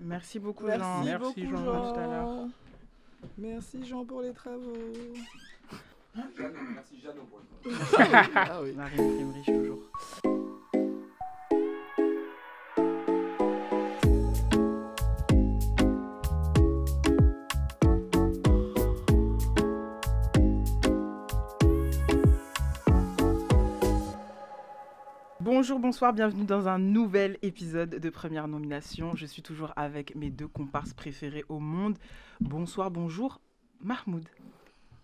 Merci beaucoup Merci Jean. Merci, beaucoup, Jean. Jean. Tout à. Merci Jean pour les travaux. Merci Jeannot pour le ah oui. Marine Prime riche toujours. Bonjour, bonsoir, bienvenue dans un nouvel épisode de Première Nomination. Je suis toujours avec mes deux comparses préférés au monde. Bonsoir, bonjour, Mahmoud.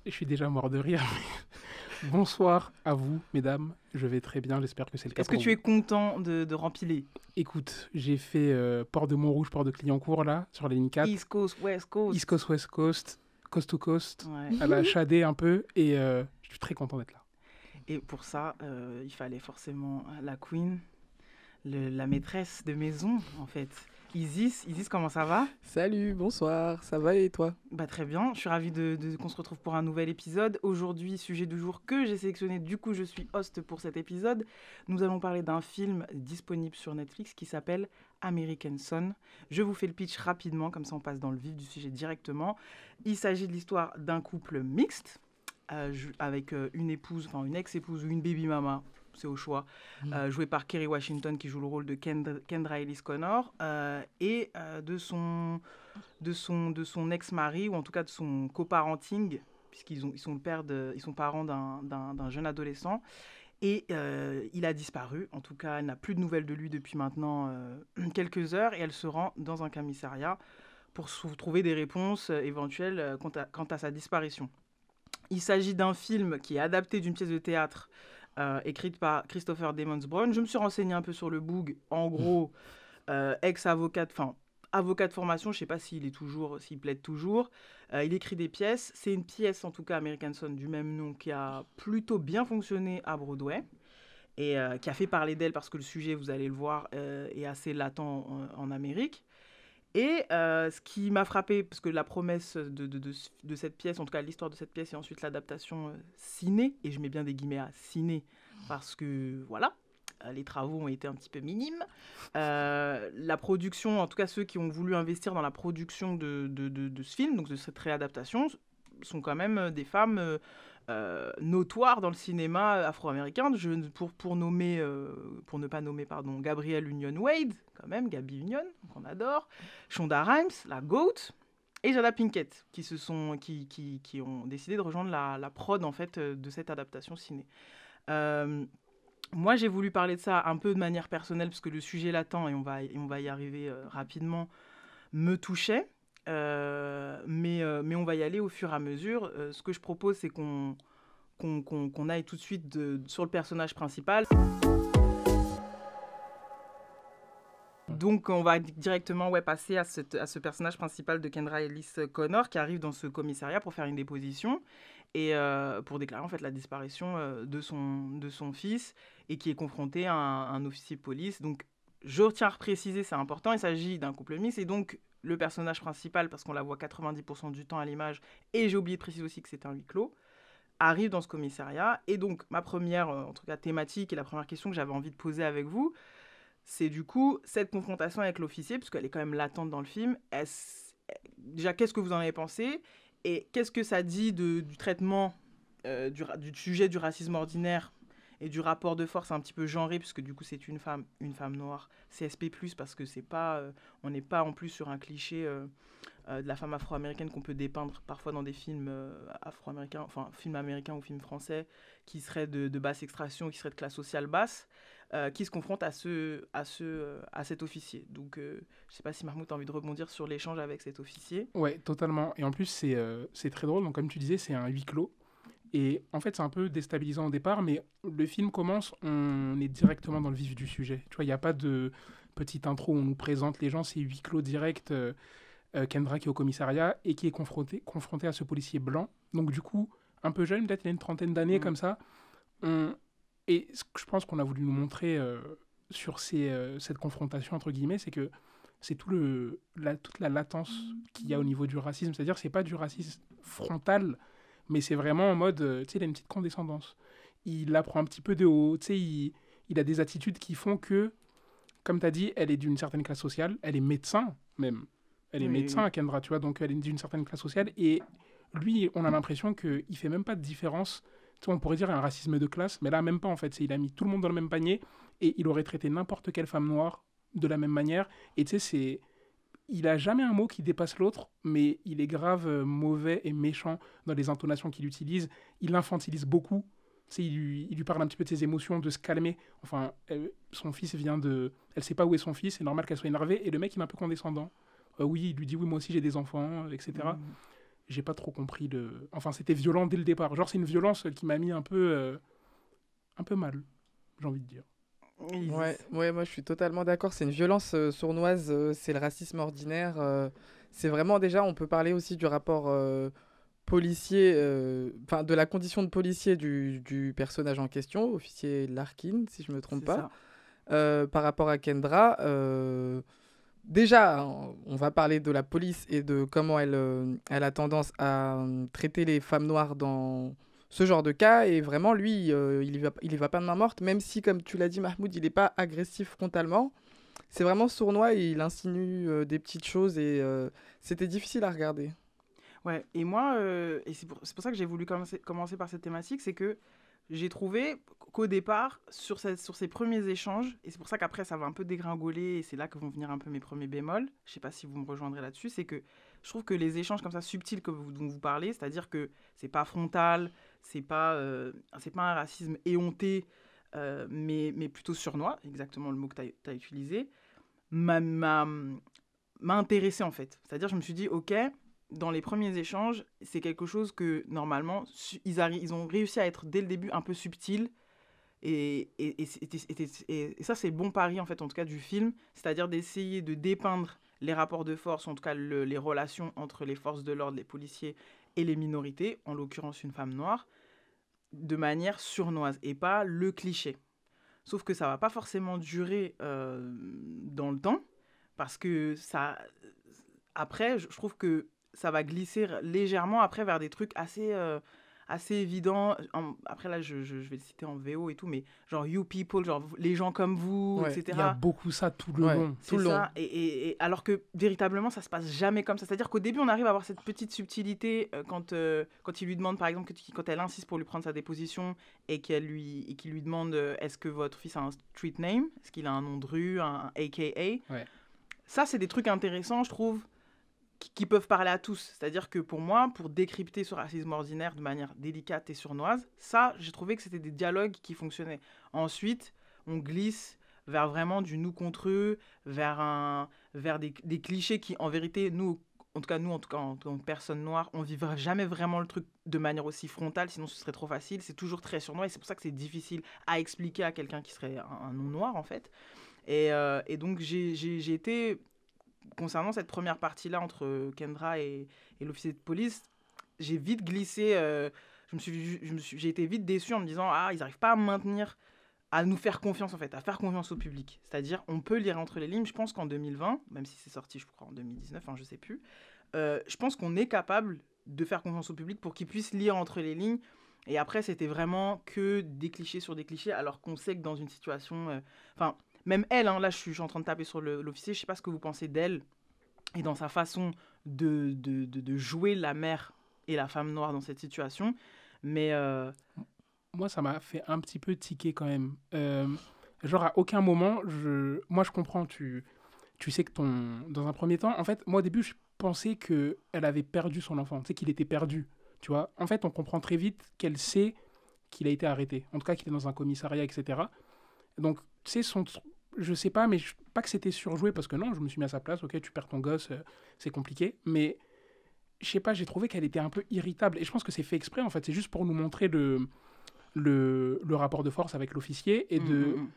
Je suis déjà mort de rire. Bonsoir à vous, mesdames. Je vais très bien. J'espère que c'est le cas. Est-ce que tu es content de, de rempiler Écoute, j'ai fait euh, Port de Montrouge, Port de Clignancourt, là, sur la ligne 4. East Coast, West Coast East Coast, West Coast, Coast to Coast, Ouais. à la Chadé un peu. Et euh, je suis très content d'être là. Et pour ça, euh, il fallait forcément la queen, le- la maîtresse de maison, en fait. Isis, Isis, comment ça va? Salut, bonsoir, ça va et toi? Bah très bien, je suis ravie de, de- qu'on se retrouve pour un nouvel épisode. Aujourd'hui, sujet du jour que j'ai sélectionné, du coup je suis host pour cet épisode. Nous allons parler d'un film disponible sur Netflix qui s'appelle American Son. Je vous fais le pitch rapidement, comme ça on passe dans le vif du sujet directement. Il s'agit de l'histoire d'un couple mixte, euh, avec euh, une épouse, enfin une ex-épouse ou une baby mama, c'est au choix, euh, jouée par Kerry Washington qui joue le rôle de Kend- Kendra Ellis Connor, euh, et de son de son, de son ex-mari, ou en tout cas de son coparenting, puisqu'ils ont, ils sont, le père de, ils sont parents d'un- jeune adolescent. Et euh, il a disparu. En tout cas, elle n'a plus de nouvelles de lui depuis maintenant euh, quelques heures. Et elle se rend dans un commissariat pour trouver des réponses éventuelles quant à, quant à sa disparition. Il s'agit d'un film qui est adapté d'une pièce de théâtre euh, écrite par Christopher Demons Brown. Je me suis renseigné un peu sur le boug. En gros, euh, ex-avocat, enfin, avocat de formation, je ne sais pas s'il est toujours, s'il plaide toujours. Euh, il écrit des pièces. C'est une pièce, en tout cas, American Son, du même nom, qui a plutôt bien fonctionné à Broadway et qui a fait parler d'elle parce que le sujet, vous allez le voir, est assez latent en, en Amérique. Et euh, ce qui m'a frappé, parce que la promesse de, cette pièce, en tout cas l'histoire de cette pièce et ensuite l'adaptation euh, ciné, et je mets bien des guillemets à ciné, parce que voilà, euh, les travaux ont été un petit peu minimes. La production, en tout cas ceux qui ont voulu investir dans la production de, ce film, donc de cette réadaptation, sont quand même des femmes euh, notoires dans le cinéma afro-américain. Pour, pour, nommer, euh, pour ne pas nommer pardon, Gabrielle Union Wade, quand même, Gabi Union, qu'on adore, Shonda Rhimes, la GOAT, et Jada Pinkett, qui, se sont, qui, qui, qui ont décidé de rejoindre la, prod en fait, euh, de cette adaptation ciné. Euh, moi, j'ai voulu parler de ça un peu de manière personnelle, parce que le sujet latent, et on va, et on va y arriver rapidement, me touchait. Euh, mais, euh, mais on va y aller au fur et à mesure. Euh, ce que je propose, c'est qu'on qu'on qu'on aille tout de suite sur le personnage principal. Donc, on va directement ouais, passer à, cette- à ce personnage principal de Kendra Ellis Connor qui arrive dans ce commissariat pour faire une déposition et pour déclarer en fait la disparition de, son, de son fils et qui est confronté à un, un officier de police. Donc, je tiens à préciser, c'est important, il s'agit d'un couple mixte et donc le personnage principal, parce qu'on la voit 90% du temps à l'image, et j'ai oublié de préciser aussi que c'est un huis clos, arrive dans ce commissariat. Et donc, ma première, euh, en tout cas, thématique et la première question que j'avais envie de poser avec vous, c'est du coup cette confrontation avec l'officier, puisqu'elle est quand même latente dans le film. Est-ce- Déjà, qu'est-ce que vous en avez pensé? Et qu'est-ce que ça dit du traitement euh, du sujet du racisme ordinaire et du rapport de force un petit peu genré, puisque du coup c'est une femme, une femme noire, CSP+, parce que c'est pas, euh, on n'est pas en plus sur un cliché euh, euh, de la femme afro-américaine qu'on peut dépeindre parfois dans des films afro-américains, enfin films américains ou films français, qui seraient de, basse extraction, qui seraient de classe sociale basse, qui se confrontent à, ce, à, ce, à cet officier. Donc je sais pas si Mahmoud a envie de rebondir sur l'échange avec cet officier. Ouais, totalement. Et en plus, c'est très drôle. Donc, comme tu disais, c'est un huis clos. Et en fait, c'est un peu déstabilisant au départ, mais le film commence, on est directement dans le vif du sujet. Tu vois, il n'y a pas de petite intro où on nous présente les gens, c'est huis clos direct. euh, euh, Kendra qui est au commissariat et qui est confronté, confronté à ce policier blanc. Donc, du coup, un peu jeune, peut-être il a une trentaine d'années Mhm. comme ça. On- Et ce que je pense qu'on a voulu nous montrer euh, sur ces, euh, cette confrontation, entre guillemets, c'est que c'est tout le, la, toute la latence qu'il y a au niveau du racisme. C'est-à-dire que c'est pas du racisme frontal, mais c'est vraiment en mode, euh, tu sais, il a une petite condescendance. Il apprend un petit peu de haut, tu sais, il, il a des attitudes qui font que comme tu as dit, elle est d'une certaine classe sociale, elle est médecin même. Elle est Oui, médecin. Kendra, tu vois, donc elle est d'une certaine classe sociale. Et lui, on a l'impression qu'il ne fait même pas de différence. Tu vois, on pourrait dire un racisme de classe, mais là, même pas en fait. Il a mis tout le monde dans le même panier et il aurait traité n'importe quelle femme noire de la même manière. Et tu sais, c'est. Il a jamais un mot qui dépasse l'autre, mais il est grave euh, mauvais et méchant dans les intonations qu'il utilise. Il infantilise beaucoup. Il, lui, il lui parle un petit peu de ses émotions, de se calmer. Enfin, son fils vient de. Elle sait pas où est son fils, c'est normal qu'elle soit énervée. Et le mec, il est un peu condescendant. Euh, oui, il lui dit oui, moi aussi j'ai des enfants, etc. Mm. J'ai pas trop compris le. Enfin, c'était violent dès le départ. Genre, c'est une violence qui m'a mis un peu. euh, un peu mal, j'ai envie de dire. Ouais, ouais, moi je suis totalement d'accord. C'est une violence euh, sournoise, euh, c'est le racisme ordinaire. euh, c'est vraiment déjà, on peut parler aussi du rapport euh, policier, euh, enfin de la condition de policier du, du personnage en question, officier Larkin, si je me trompe c'est pas. ça. Euh, par rapport à Kendra, euh, déjà, on on va parler de la police et de comment elle, euh, elle a tendance à euh, traiter les femmes noires dans ce genre de cas. Et vraiment, lui, euh, il va, il va pas de main morte, même si, comme tu l'as dit, Mahmoud, il n'est pas agressif frontalement. C'est vraiment sournois et il insinue euh, des petites choses et euh, c'était difficile à regarder. Ouais, et moi, et c'est pour, pour ça que j'ai voulu commencer, commencer par cette thématique, c'est que j'ai trouvé qu'au départ, sur, cette- sur ces premiers échanges, et c'est pour ça qu'après ça va un peu dégringoler, et c'est là que vont venir un peu mes premiers bémols, je sais pas si vous me rejoindrez là-dessus, c'est que je trouve que les échanges comme ça subtils que vous, dont vous parlez, c'est-à-dire que c'est pas frontal, c'est pas, euh, c'est pas un racisme éhonté, euh, mais, mais plutôt surnois, exactement le mot que tu as, utilisé, m'a- m'a intéressé en fait. C'est-à-dire, je me suis dit, ok, dans les premiers échanges, c'est quelque chose que normalement, ils, ils ont réussi à être dès le début un peu subtil. Et, et, et, ça, c'est le bon pari en fait, en tout cas, du film. C'est-à-dire d'essayer de dépeindre les rapports de force, en tout cas le- les relations entre les forces de l'ordre, les policiers et les minorités, en l'occurrence une femme noire, de manière surnoise et pas le cliché. Sauf que ça va pas forcément durer euh, dans le temps parce que ça après je trouve que ça va glisser légèrement après vers des trucs assez euh, assez évidents En- après là je, je, je vais le citer en VO et tout mais genre you people genre les gens comme vous Ouais, etc Il y a beaucoup ça tout le Ouais. long. tout le long. ça. Et, et- et alors que véritablement, ça se passe jamais comme ça. C'est-à-dire qu'au début, on arrive à avoir cette petite subtilité euh, quand, euh, quand il lui demande, par exemple, que quand elle insiste pour lui prendre sa déposition et qu'elle lui, et qu'il lui demande euh, est-ce que votre fils a un street name? Est-ce qu'il a un nom de rue, un AKA Ouais. Ça, c'est des trucs intéressants, je trouve, qui, peuvent parler à tous. C'est-à-dire que pour moi, pour décrypter ce racisme ordinaire de manière délicate et surnoise, ça, j'ai trouvé que c'était des dialogues qui fonctionnaient. Ensuite, on glisse vers vraiment du nous contre eux, vers, un, vers des, clichés qui, en vérité, nous, en tout cas, nous, en tout cas, en tant que personnes noires, on vivra jamais vraiment le truc de manière aussi frontale, sinon ce serait trop facile. C'est toujours très surnois et c'est pour ça que c'est difficile à expliquer à quelqu'un qui serait un, un non-noir, en fait. Et, euh, donc, j'ai été, concernant cette première partie-là entre Kendra et, et l'officier de police, j'ai vite glissé. euh, je je j'ai été vite déçu en me disant ah ils n'arrivent pas à maintenir, à nous faire confiance en fait, à faire confiance au public. C'est-à-dire on peut lire entre les lignes. Je pense qu'en 2020, même si c'est sorti je crois en 2019, enfin je sais plus, euh, je pense qu'on est capable de faire confiance au public pour qu'il puisse lire entre les lignes. Et après c'était vraiment que des clichés sur des clichés, alors qu'on sait que dans une situation, euh, enfin même elle, hein, là je suis, en train de taper sur l'officier, je sais pas ce que vous pensez d'elle et dans sa façon de jouer la mère et la femme noire dans cette situation. Mais euh, moi, ça m'a fait un petit peu tiquer quand même. Euh, genre, à aucun moment, je... moi, je comprends, tu, tu sais que ton... Dans un premier temps, en fait, moi, au début, je pensais qu'elle avait perdu son enfant, tu sais, qu'il était perdu, tu vois. En fait, on comprend très vite qu'elle sait qu'il a été arrêté, en tout cas qu'il est dans un commissariat, etc. Donc, tu sais, son... je sais pas, mais je... pas que c'était surjoué, parce que non, je me suis mis à sa place, ok, tu perds ton gosse, euh, c'est compliqué, mais je sais pas, j'ai trouvé qu'elle était un peu irritable, et je pense que c'est fait exprès, en fait, c'est juste pour nous montrer le le, le rapport de force avec l'officier et de mm, mm,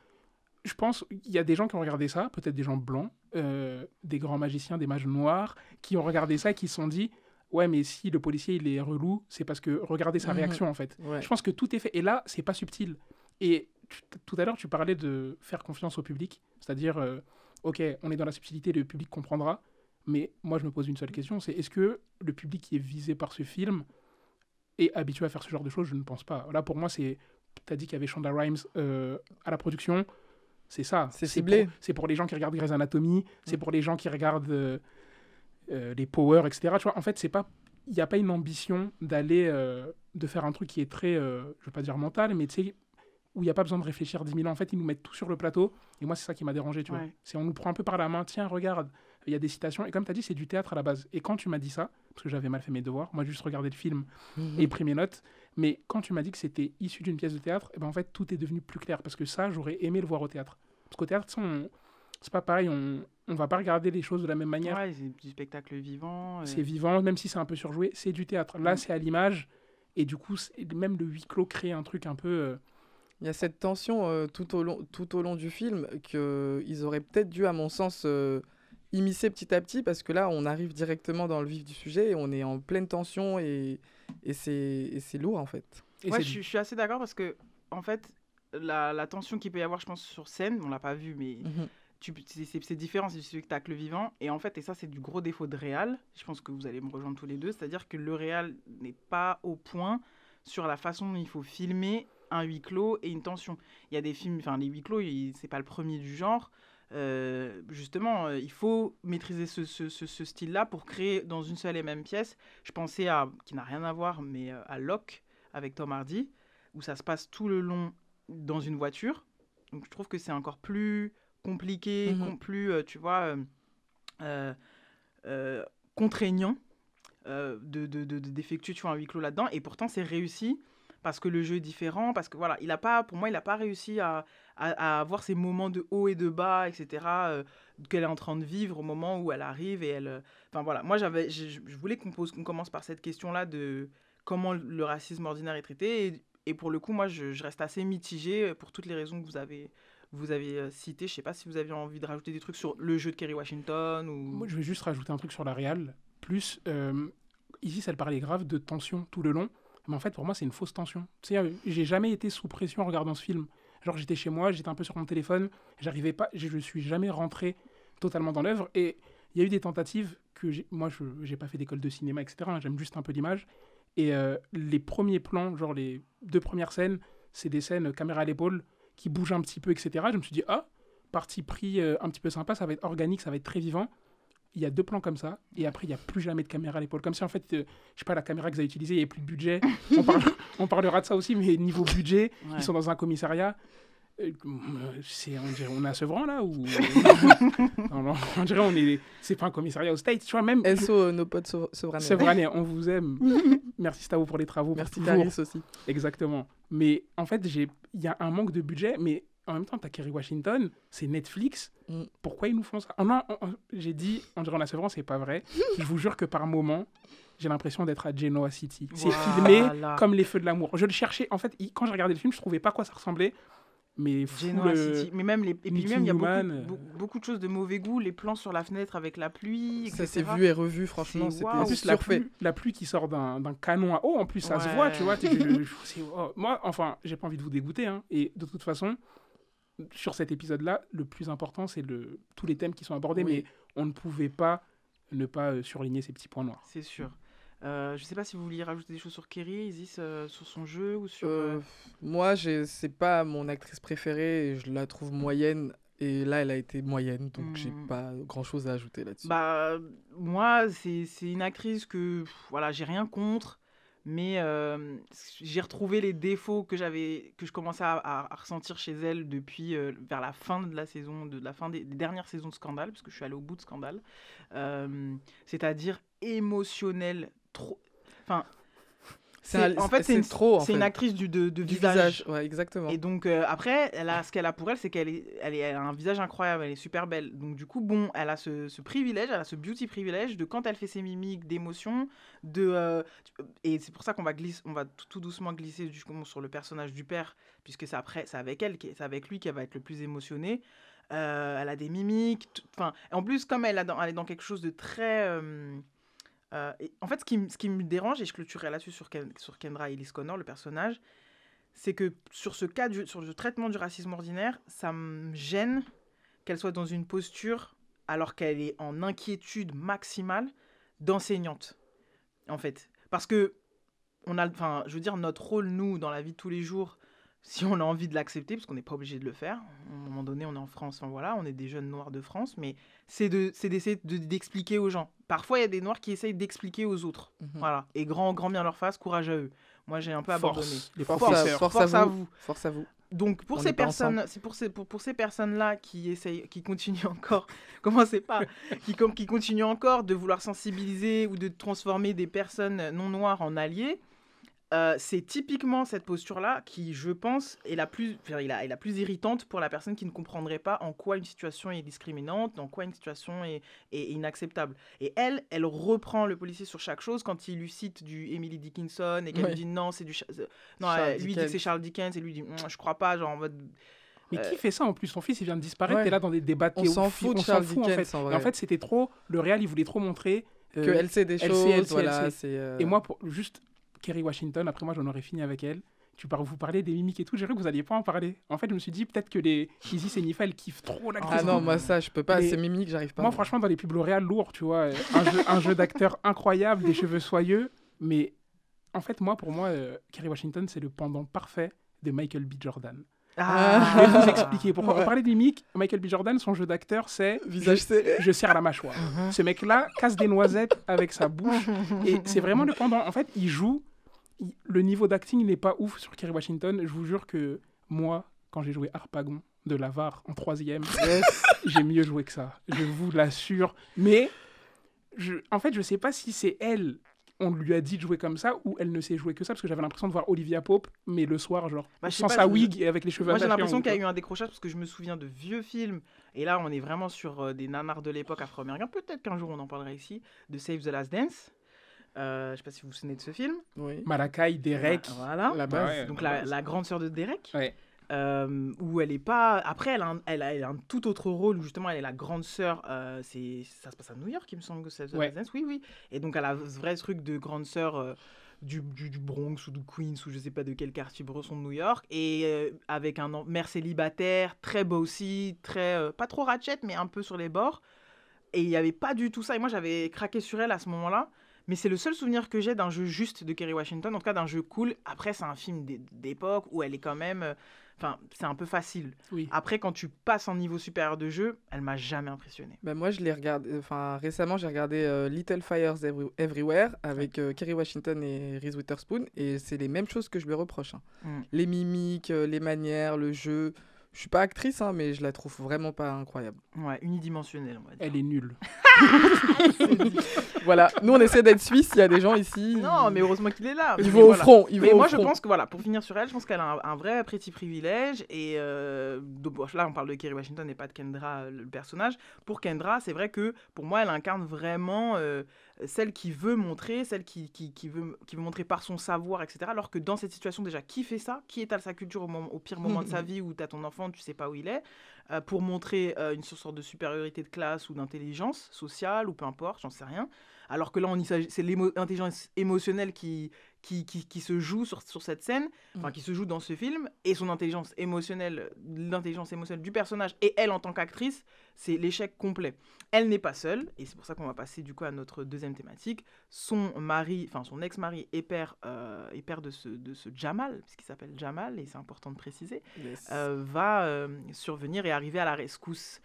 je pense il y a des gens qui ont regardé ça peut-être des gens blancs euh, des grands magiciens des mages noirs qui ont regardé ça et qui se sont dit ouais mais si le policier il est relou c'est parce que regardez sa réaction en fait. Ouais. je pense que tout est fait et là c'est pas subtil. Et tu- tout à l'heure tu parlais de faire confiance au public c'est-à-dire euh, ok on est dans la subtilité le public comprendra mais moi je me pose une seule question c'est est-ce que le public qui est visé par ce film est habitué à faire ce genre de choses, je ne pense pas. Là, pour moi, c'est. Tu as dit qu'il y avait Shonda Rhimes euh, à la production. C'est ça. C'est ciblé. C'est pour les gens qui regardent Grey's Anatomy, c'est Mm. pour les gens qui regardent euh, euh, les Power, etc. Tu vois, en fait, c'est pas, il n'y a pas une ambition d'aller, euh, de faire un truc qui est très, euh, je veux pas dire mental, mais tu sais, où il n'y a pas besoin de réfléchir 10 000 ans. En fait, ils nous mettent tout sur le plateau. Et moi, c'est ça qui m'a dérangé, tu vois. C'est on nous prend un peu par la main, tiens, regarde, il y a des citations. Et comme tu as dit, c'est du théâtre à la base. Et quand tu m'as dit ça, parce que j'avais mal fait mes devoirs, moi, j'ai juste regardé le film et pris mes notes. Mais quand tu m'as dit que c'était issu d'une pièce de théâtre, eh ben en fait, tout est devenu plus clair. Parce que ça, j'aurais aimé le voir au théâtre. Parce qu'au théâtre, on- c'est pas pareil, on on va pas regarder les choses de la même manière. Ouais, c'est du spectacle vivant. euh, C'est vivant, même si c'est un peu surjoué, c'est du théâtre. Là, Mm. c'est à l'image. Et du coup, même le huis clos crée un truc un peu. euh, Il y a cette tension euh, tout, au long, tout au long du film qu'ils auraient peut-être dû, à mon sens, euh, immiscer petit à petit, parce que là, on arrive directement dans le vif du sujet et on est en pleine tension et, et c'est et c'est lourd, en fait. et Ouais, je, suis- je suis assez d'accord parce que, en fait, la, la tension qu'il peut y avoir, je pense, sur scène, on l'a pas vu, mais c'est c'est différent, c'est du spectacle vivant. Et en fait, et ça, c'est du gros défaut de Réal. Je pense que vous allez me rejoindre tous les deux. C'est-à-dire que le Réal n'est pas au point sur la façon dont il faut filmer un huis clos et une tension. Il y a des films, enfin, les huis clos, c'est pas le premier du genre. Euh, justement, euh, il faut maîtriser ce, ce- ce- ce style-là pour créer dans une seule et même pièce. Je pensais à, qui n'a rien à voir, mais euh, à Locke avec Tom Hardy, où ça se passe tout le long dans une voiture. Donc je trouve que c'est encore plus compliqué, com- plus, euh, tu vois, contraignant euh, de, de, de- de- d'effectuer tu vois, un huis clos là-dedans. Et pourtant, c'est réussi parce que le jeu est différent, parce que voilà, il a pas, pour moi, il n'a pas réussi à, à, avoir ces moments de haut et de bas, etc., euh, qu'elle est en train de vivre au moment où elle arrive et elle... euh, Enfin voilà, moi, j'avais, je, voulais qu'on, pose, commence par cette question-là de comment le racisme ordinaire est traité. Et, pour le coup, moi, je, reste assez mitigée pour toutes les raisons que vous avez, vous avez euh, citées. Je sais pas si vous aviez envie de rajouter des trucs sur le jeu de Kerry Washington. Moi, je vais juste rajouter un truc sur la réal. Plus, euh, ici, elle parlait grave de tension tout le long. Mais en fait, pour moi, c'est une fausse tension. Tu sais, euh, j'ai jamais été sous pression en regardant ce film. Genre, j'étais chez moi, j'étais un peu sur mon téléphone, j'arrivais pas, je, suis jamais rentré totalement dans l'œuvre. Et il y a eu des tentatives que moi, je j'ai pas fait d'école de cinéma, etc. hein, J'aime juste un peu l'image. Et euh, les premiers plans, genre les deux premières scènes, c'est des scènes euh, caméra à l'épaule qui bougent un petit peu, etc. Je me suis dit, ah, parti pris un petit peu sympa, ça va être organique, ça va être très vivant. Il y a deux plans comme ça, et après, il n'y a plus jamais de caméra à l'épaule. Comme si, en fait, euh, je sais pas, la caméra que vous avez utilisée, il n'y avait plus de budget. On, parle- on parlera de ça aussi, mais niveau budget, Ouais. ils sont dans un commissariat. Euh, c'est, on dirait, on est à Sevran, là ou... non, non, on dirait, on est... C'est pas un commissariat au States, tu vois, même... SO, euh, nos potes Sevranais. Sevranais, on vous aime. Merci Stavo pour les travaux. Merci. Caris aussi. Exactement. Mais en fait, j'ai- il y a un manque de budget, mais en même temps, t'as Kerry Washington, c'est Netflix. Mm. Pourquoi ils nous font ça Oh non, on- on- j'ai dit, on dirait en Sevran, c'est pas vrai. Je vous jure que par moment, j'ai l'impression d'être à Genoa City. C'est filmé Voilà. comme les feux de l'amour. Je le cherchais. En fait, quand j'ai regardé le film, je trouvais pas à quoi ça ressemblait. Mais Genoa City. Mais même les... Et puis Nicky même, il y a beaucoup, Newman, euh. beau- beaucoup de choses de mauvais goût. Les plans sur la fenêtre avec la pluie, Ça s'est vu et revu, franchement, C'est-. En plus, la pluie, la pluie qui sort d'un d'un canon à eau, en plus, ça se voit, tu vois. tu- je- je- c'est- oh, moi, enfin, j'ai pas envie de vous dégoûter. hein, et de toute façon, sur cet épisode-là, le plus important, c'est le, tous les thèmes qui sont abordés, Oui. mais on ne pouvait pas ne pas euh, surligner ces petits points noirs. C'est sûr. Euh, je sais pas si vous vouliez rajouter des choses sur Kerry, Isis, euh, sur son jeu ou sur. Euh, euh, moi, c'est pas mon actrice préférée et je la trouve moyenne. Et là, elle a été moyenne, donc j'ai Mm. pas grand chose à ajouter là-dessus. Bah, moi, c'est c'est une actrice que, voilà, j'ai rien contre, mais euh, j'ai retrouvé les défauts que j'avais, que je commençais à, ressentir chez elle depuis euh, vers la fin de la saison, de la fin des, dernières saisons de Scandale, parce que je suis allée au bout de Scandale, Euh, c'est-à-dire émotionnel, trop. Enfin, un- en fait, c'est une, trop. en c'est une fait. actrice du, de, de du visage. visage. Ouais, exactement. Et donc euh, après, elle a, ce qu'elle a pour elle, c'est qu'elle est, elle est, elle a un visage incroyable, elle est super belle. Donc du coup, bon, elle a ce, ce privilège, elle a ce beauty privilège de quand elle fait ses mimiques, d'émotion, de euh, et c'est pour ça qu'on va glisser, on va tout, tout doucement glisser sur le personnage du père, puisque c'est après, c'est avec elle, c'est avec lui qu'elle va être le plus émotionnée. Euh, elle a des mimiques, enfin, en plus comme elle, a dans- elle est dans quelque chose de très euh, euh, en fait, ce qui, me dérange, et je clôturerai là-dessus sur, Ken- sur Kendra Ellis Connor, le personnage, c'est que sur ce cas, sur le traitement du racisme ordinaire, ça me gêne qu'elle soit dans une posture, alors qu'elle est en inquiétude maximale, d'enseignante, en fait. Parce que, on a, je veux dire, notre rôle, nous, dans la vie de tous les jours, si on a envie de l'accepter, parce qu'on n'est pas obligé de le faire. À un moment donné, on est en France, enfin voilà, on est des jeunes noirs de France, mais c'est de, c'est d'essayer de- d'expliquer aux gens. Parfois, il y a des noirs qui essayent d'expliquer aux autres. Mhm. Voilà. Et grand, grand bien leur face, courage à eux. Moi, j'ai un peu abandonné. Force, les Force, à, force, Force à à vous. vous. Force à vous. Donc pour On ces personnes, c'est pour ces pour, pour ces personnes là qui essayent, qui continuent encore, commencez pas, qui comme qui continuent encore de vouloir sensibiliser ou de transformer des personnes non noires en alliés. Euh, c'est typiquement cette posture-là qui, je pense, est la plus, enfin, est la, est la plus irritante pour la personne qui ne comprendrait pas en quoi une situation est discriminante, en quoi une situation est, est inacceptable. Et elle, elle reprend le policier sur chaque chose quand il lui cite du Emily Dickinson et qu'elle Ouais. lui dit non, c'est du, non, elle lui dit que Dickens. c'est Charles Dickens et lui dit Hum, je crois pas, genre en mode Mais Euh, qui fait ça en plus? Son fils, il vient de disparaître. Ouais. T'es là dans des débats. On s'en fout de on s'en Charles fout, en fait. en en fait, c'était trop. Le réel, il voulait trop montrer. euh, Que elle sait des choses, sait, voilà. c'est, euh, Et moi, pour, juste Kerry Washington, après moi, j'en aurais fini avec elle. Tu par, vous parlez des mimiques et tout. J'ai cru que vous alliez pas en parler. En fait, je me suis dit peut-être que les Isis et Nifa, elles kiffent trop l'actrice. Ah non, moi ça, je peux pas. C'est mimique, j'arrive pas. Moi, franchement, dans les pubs L'Oréal, lourd, tu vois. euh, Un jeu, un jeu d'acteur incroyable, des cheveux soyeux. Mais en fait, moi, pour moi, euh, Kerry Washington, c'est le pendant parfait de Michael B. Jordan. Ah. Je vais vous expliquer. Pourquoi Ouais. on parlait des mimiques Michael B. Jordan, son jeu d'acteur, c'est Visage serré. je serre la mâchoire. Ce mec-là casse des noisettes avec sa bouche. Et c'est vraiment le pendant. En fait, il joue. Il- le niveau d'acting n'est pas ouf sur Kerry Washington. Je vous jure que moi, quand j'ai joué Harpagon de Lavar en troisième, j'ai mieux joué que ça. Je vous l'assure. Mais, je, en fait, je sais pas si c'est elle. On lui a dit de jouer comme ça ou elle ne sait jouer que ça parce que j'avais l'impression de voir Olivia Pope, mais le soir, genre, Bah, sans pas, sa wig et avec les cheveux Moi j'ai l'impression qu'il y a eu un décrochage parce que je me souviens de vieux films et là on est vraiment sur euh, des nanars de l'époque afro-américaine. Peut-être qu'un jour on en parlera ici de Save the Last Dance. Euh, je sais pas si vous vous souvenez de ce film. Oui. Malakai, Derek. Voilà. La base. Ouais, Donc la la, base. la grande sœur de Derek. Ouais. euh, où elle est pas. Après, elle a, un, elle, a, elle a un tout autre rôle où justement elle est la grande sœur. euh, c'est ça se passe à New York, il me semble que c'est. Ouais. Oui, oui. Et donc elle a ce vrai truc de grande sœur euh, du, du, du Bronx ou du Queens ou je sais pas de quel quartier bresson de New York. Et euh, avec un mère célibataire, très beau aussi, très euh, pas trop ratchet mais un peu sur les bords. Et il n'y avait pas du tout ça. Et moi j'avais craqué sur elle à ce moment-là. Mais c'est le seul souvenir que j'ai d'un jeu juste de Kerry Washington, en tout cas d'un jeu cool. Après, c'est un film d'é- d'époque où elle est quand même. euh, Enfin, c'est un peu facile. Oui. Après, quand tu passes en niveau supérieur de jeu, elle m'a jamais impressionné. Bah, moi, je l'ai regardé. Enfin, récemment, j'ai regardé euh, Little Fires Every- Everywhere avec euh, Kerry Washington et Reese Witherspoon, et c'est les mêmes choses que je lui reproche. hein. Mm. Les mimiques, les manières, le jeu. Je suis pas actrice, hein, mais je la trouve vraiment pas incroyable. Ouais, unidimensionnelle, on va dire. Elle est nulle. Voilà. Nous, on essaie d'être suisse. Il y a des gens ici. Non, mais heureusement qu'il est là. ils vont au voilà. front. Ils Mais vont moi, au je front. pense que voilà, pour finir sur elle, je pense qu'elle a un, un vrai petit privilège. Et euh, bon, là, on parle de Kerry Washington et pas de Kendra, euh, le personnage. Pour Kendra, c'est vrai que pour moi, elle incarne vraiment euh, celle qui veut montrer, celle qui, qui, qui veut, qui veut montrer par son savoir, etc. Alors que dans cette situation, déjà, qui fait ça? Qui étale sa culture au, moment- au pire moment de sa vie où tu as ton enfant, tu sais pas où il est? Pour montrer euh, une sorte de supériorité de classe ou d'intelligence sociale ou peu importe, j'en sais rien. Alors que là, c'est l'intelligence émotionnelle qui, qui, qui, qui se joue sur, sur cette scène, enfin Mm. qui se joue dans ce film, et son intelligence émotionnelle, l'intelligence émotionnelle du personnage, et elle en tant qu'actrice, c'est l'échec complet. Elle n'est pas seule, et c'est pour ça qu'on va passer du coup à notre deuxième thématique. Son mari, enfin son ex-mari est père, euh, est père de ce, de ce Jamal, puisqu'il s'appelle Jamal, et c'est important de préciser, Yes. euh, va euh, survenir et arriver à la rescousse.